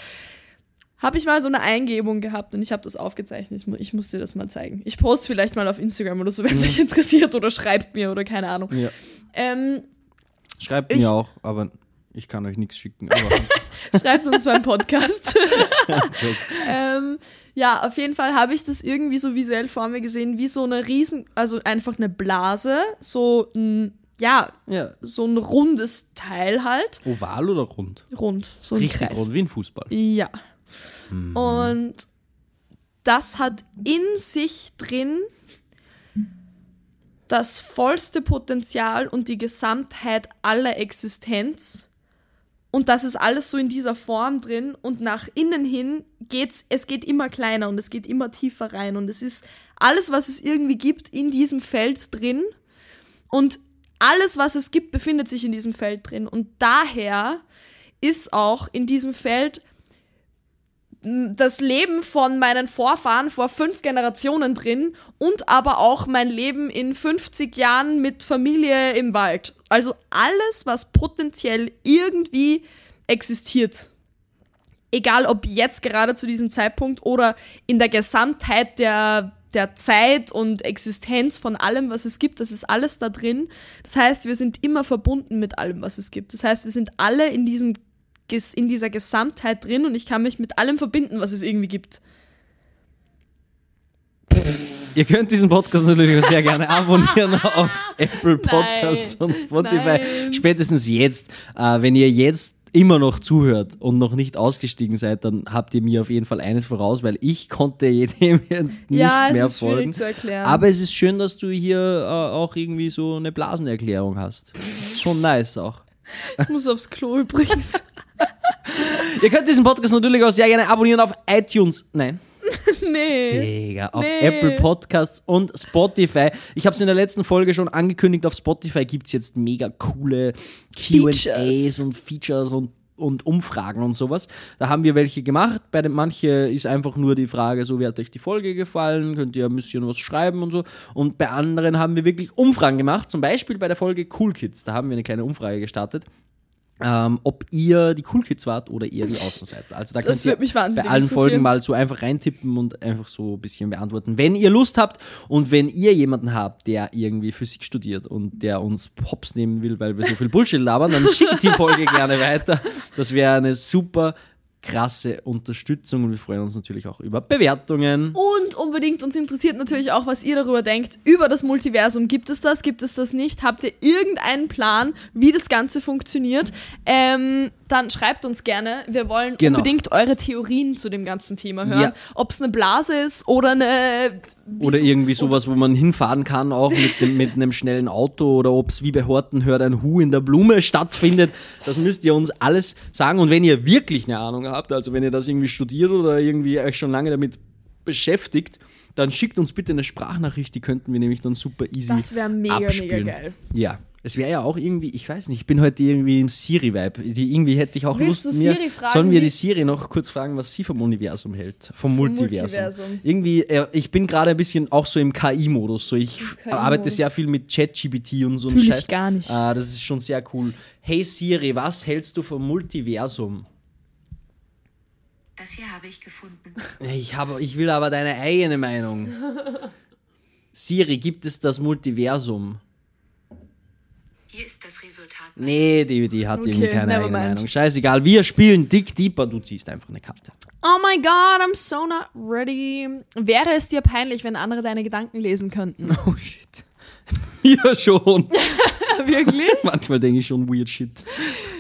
habe ich mal so eine Eingebung gehabt und ich habe das aufgezeichnet. Ich muss dir das mal zeigen. Ich poste vielleicht mal auf Instagram oder so, wenn es euch interessiert oder schreibt mir oder keine Ahnung. Ja. Ähm, Schreibt Ich- mir auch, aber ich kann euch nichts schicken. Schreibt uns beim Podcast. Ähm, ja, auf jeden Fall habe ich das irgendwie so visuell vor mir gesehen, wie so eine riesen, also einfach eine Blase, so ein, ja, ja. so ein rundes Teil halt. Oval oder rund? Rund, so ein Richtig Kreis. rund, wie ein Fußball. Ja. Und das hat in sich drin das vollste Potenzial und die Gesamtheit aller Existenz. Und das ist alles so in dieser Form drin. Und nach innen hin geht's, es geht immer kleiner und es geht immer tiefer rein. Und es ist alles, was es irgendwie gibt, in diesem Feld drin. Und alles, was es gibt, befindet sich in diesem Feld drin. Und daher ist auch in diesem Feld das Leben von meinen Vorfahren vor fünf Generationen drin und aber auch mein Leben in 50 Jahren mit Familie im Wald. Also alles, was potenziell irgendwie existiert. Egal ob jetzt gerade zu diesem Zeitpunkt oder in der Gesamtheit der, der Zeit und Existenz von allem, was es gibt, das ist alles da drin. Das heißt, wir sind immer verbunden mit allem, was es gibt. Das heißt, wir sind alle in diesem in dieser Gesamtheit drin und ich kann mich mit allem verbinden, was es irgendwie gibt. Ihr könnt diesen Podcast natürlich auch sehr gerne abonnieren auf Apple Podcasts Nein. und Spotify. Nein. Spätestens jetzt, äh, wenn ihr jetzt immer noch zuhört und noch nicht ausgestiegen seid, dann habt ihr mir auf jeden Fall eines voraus, weil ich konnte dem jetzt nicht ja, mehr folgen. Aber es ist schön, dass du hier äh, auch irgendwie so eine Blasenerklärung hast. Schon nice auch. ich muss aufs Klo übrigens. Ihr könnt diesen Podcast natürlich auch sehr gerne abonnieren auf iTunes. Nein. nee. Digga, auf Nee. Apple Podcasts und Spotify. Ich habe es in der letzten Folge schon angekündigt, auf Spotify gibt es jetzt mega coole QAs und Features und, und Umfragen und sowas. Da haben wir welche gemacht. Bei den manche ist einfach nur die Frage, so wie hat euch die Folge gefallen? Könnt ihr ein bisschen was schreiben und so. Und bei anderen haben wir wirklich Umfragen gemacht. Zum Beispiel bei der Folge Cool Kids. Da haben wir eine kleine Umfrage gestartet. Ähm, ob ihr die Cool Kids wart oder eher die Außenseiter. Also da Das könnt ihr bei allen. Folgen mal so einfach reintippen und einfach so ein bisschen beantworten. Wenn ihr Lust habt und wenn ihr jemanden habt, der irgendwie Physik studiert und der uns Pops nehmen will, weil wir so viel Bullshit labern, dann schickt die Folge gerne weiter. Das wäre eine super krasse Unterstützung und wir freuen uns natürlich auch über Bewertungen. Und unbedingt, uns interessiert natürlich auch, was ihr darüber denkt, über das Multiversum. Gibt es das? Gibt es das nicht? Habt ihr irgendeinen Plan, wie das Ganze funktioniert? Ähm, dann schreibt uns gerne. Wir wollen Genau. unbedingt eure Theorien zu dem ganzen Thema hören. Ja. Ob es eine Blase ist oder eine... Oder wieso- irgendwie sowas, wo man hinfahren kann, auch mit, dem, mit einem schnellen Auto oder ob es wie bei Horten hört ein Hu in der Blume stattfindet. Das müsst ihr uns alles sagen. Und wenn ihr wirklich eine Ahnung habt, also wenn ihr das irgendwie studiert oder irgendwie euch schon lange damit beschäftigt, dann schickt uns bitte eine Sprachnachricht, die könnten wir nämlich dann super easy Das wäre mega, mega abspielen. geil. Ja. Es wäre ja auch irgendwie, ich weiß nicht, ich bin heute irgendwie im Siri-Vibe. Die- Irgendwie hätte ich auch Willst Lust, du mir, Siri fragen, sollen wir die Siri noch kurz fragen, was sie vom Universum hält? Vom, Multiversum. Multiversum. Irgendwie, äh, ich bin gerade ein bisschen auch so im KI-Modus. So, ich arbeite sehr viel mit ChatGPT und so ein Fühl ich Scheiß. gar nicht. Ah, das ist schon sehr cool. Hey Siri, was hältst du vom Multiversum? Das hier habe ich gefunden. Ich, habe, ich will aber deine eigene Meinung. Siri, gibt es das Multiversum? Hier ist das Resultat. Nee, die, die hat Okay, irgendwie keine eigene mind. Meinung. Scheißegal, wir spielen Dick Deeper, du ziehst einfach eine Karte. Oh my god, I'm so not ready. Wäre es dir peinlich, wenn andere deine Gedanken lesen könnten? Oh shit. Ja, schon. Wirklich? Manchmal denke ich schon weird shit.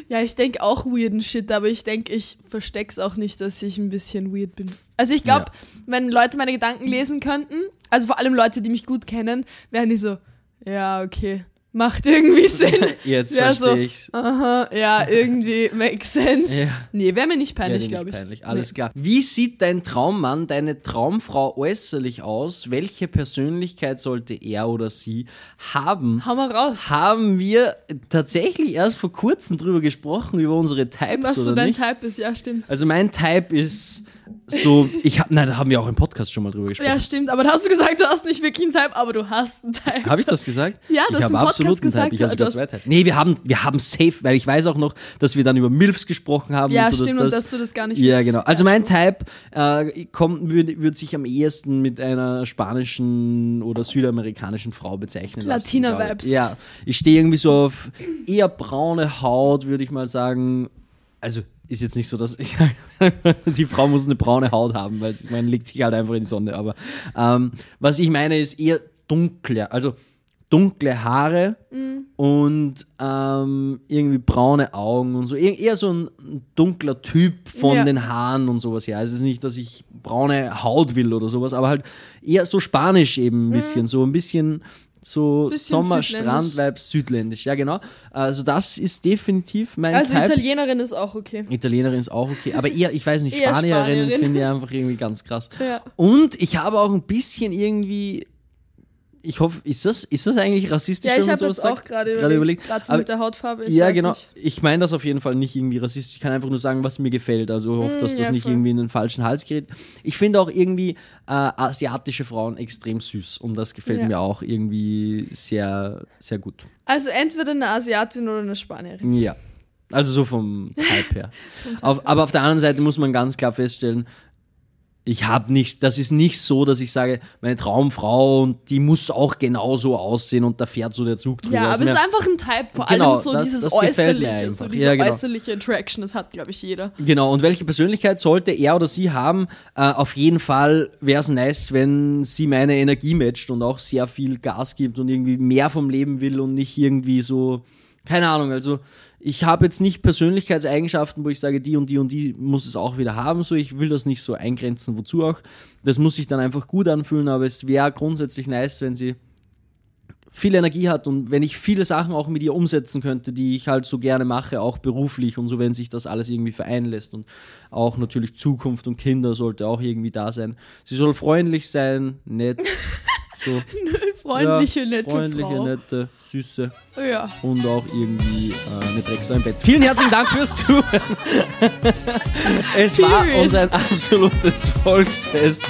Ja, ich denke auch weirden Shit, aber ich denke, ich versteck's auch nicht, dass ich ein bisschen weird bin. Also ich glaube, Ja. wenn Leute meine Gedanken lesen könnten, also vor allem Leute, die mich gut kennen, wären die so, ja, okay, macht irgendwie Sinn. Jetzt Wär verstehe so, ich's. Aha, ja, irgendwie makes sense. Ja. Nee, wäre mir nicht Ja, peinlich, glaube ich. peinlich. Alles Nee. klar. Wie sieht dein Traummann, deine Traumfrau äußerlich aus? Welche Persönlichkeit sollte er oder sie haben? Hau mal raus. Haben wir tatsächlich erst vor kurzem drüber gesprochen, über unsere Types Was so oder dein nicht? Type ist, ja, stimmt. Also mein Type ist so, ich hab, nein, da haben wir auch im Podcast schon mal drüber gesprochen. Ja, stimmt, aber da hast du gesagt, du hast nicht wirklich einen Type, aber du hast einen Type. Habe ich das gesagt? Ja, hast habe im Podcast absolut einen gesagt, Type. Ich habe du sogar zwei. Nee, wir haben, wir haben safe, weil ich weiß auch noch, dass wir dann über MILFs gesprochen haben. Ja, und so, stimmt, dass und das, dass du das gar nicht Ja, genau. Also mein Type äh, kommt, würde würd sich am ehesten mit einer spanischen oder südamerikanischen Frau bezeichnen. Latina-Vibes. Ja, ich stehe irgendwie so auf eher braune Haut, würde ich mal sagen. Also ist jetzt nicht so, dass ich, die Frau muss eine braune Haut haben, weil man legt sich halt einfach in die Sonne. Aber ähm, was ich meine, ist eher dunkler, also dunkle Haare und ähm, irgendwie braune Augen und so. Eher, eher so ein dunkler Typ von Ja. den Haaren und sowas. Ja, es ist nicht, dass ich braune Haut will oder sowas, aber halt eher so spanisch eben ein bisschen, so ein bisschen so Bisschen Sommerstrand, südländisch. Ja, genau. Also das ist definitiv mein Also Type. Italienerin ist auch okay. Italienerin ist auch okay, aber eher, ich weiß nicht, Eher Spanierinnen Spanierin. finde ich einfach irgendwie ganz krass. Ja. Und ich habe auch ein bisschen irgendwie, ich hoffe, ist das, ist das eigentlich rassistisch, Ja, ich habe jetzt sagt? auch gerade Gerade überlegt, gerade so mit der Hautfarbe. Ich ja, genau. Nicht. Ich meine das auf jeden Fall nicht irgendwie rassistisch. Ich kann einfach nur sagen, was mir gefällt. Also hoffe, dass Mm, das ja, nicht voll. irgendwie in den falschen Hals gerät. Ich finde auch irgendwie äh, asiatische Frauen extrem süß. Und das gefällt Ja. mir auch irgendwie sehr, sehr gut. Also entweder eine Asiatin oder eine Spanierin. Ja. Also so vom Type her. auf, aber auf der anderen Seite muss man ganz klar feststellen, ich habe nichts, das ist nicht so, dass ich sage, meine Traumfrau und die muss auch genauso aussehen und da fährt so der Zug drüber. Ja, Das aber es ist einfach ein Type, vor Genau, allem so das- dieses das äußerliche, so diese Ja, genau. äußerliche Attraction, das hat, glaube ich, jeder. Genau, und welche Persönlichkeit sollte er oder sie haben? Äh, auf jeden Fall wäre es nice, wenn sie meine Energie matcht und auch sehr viel Gas gibt und irgendwie mehr vom Leben will und nicht irgendwie so, keine Ahnung, also ich habe jetzt nicht Persönlichkeitseigenschaften, wo ich sage, die und die und die muss es auch wieder haben, so ich will das nicht so eingrenzen, wozu auch. Das muss sich dann einfach gut anfühlen, aber es wäre grundsätzlich nice, wenn sie viel Energie hat und wenn ich viele Sachen auch mit ihr umsetzen könnte, die ich halt so gerne mache, auch beruflich und so, wenn sich das alles irgendwie vereinen lässt und auch natürlich Zukunft und Kinder sollte auch irgendwie da sein. Sie soll freundlich sein, nett, so Freundliche, ja, nette freundliche, Frau. nette, süße Ja. und auch irgendwie äh, eine Drecksau im Bett. Vielen herzlichen Dank fürs Zuhören. es war uns ein absolutes Volksfest.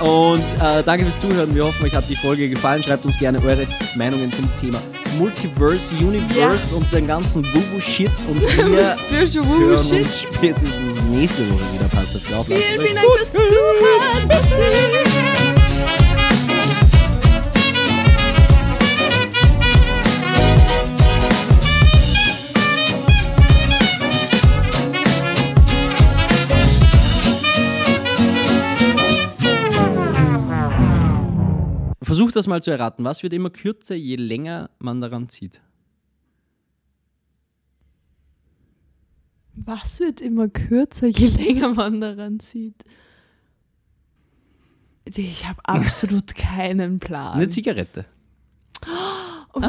Und äh, danke fürs Zuhören. Wir hoffen, euch hat die Folge gefallen. Schreibt uns gerne eure Meinungen zum Thema Multiverse, Universe und den ganzen Woo-Woo-Shit. Und wir Spiritual hören uns spätestens nächste Woche wieder. Passt auf Vielen, vielen Dank fürs Zuhören. Versucht das mal zu erraten. Was wird immer kürzer, je länger man daran zieht? Was wird immer kürzer, je länger man daran zieht? Ich habe absolut keinen Plan. Eine Zigarette. Oh,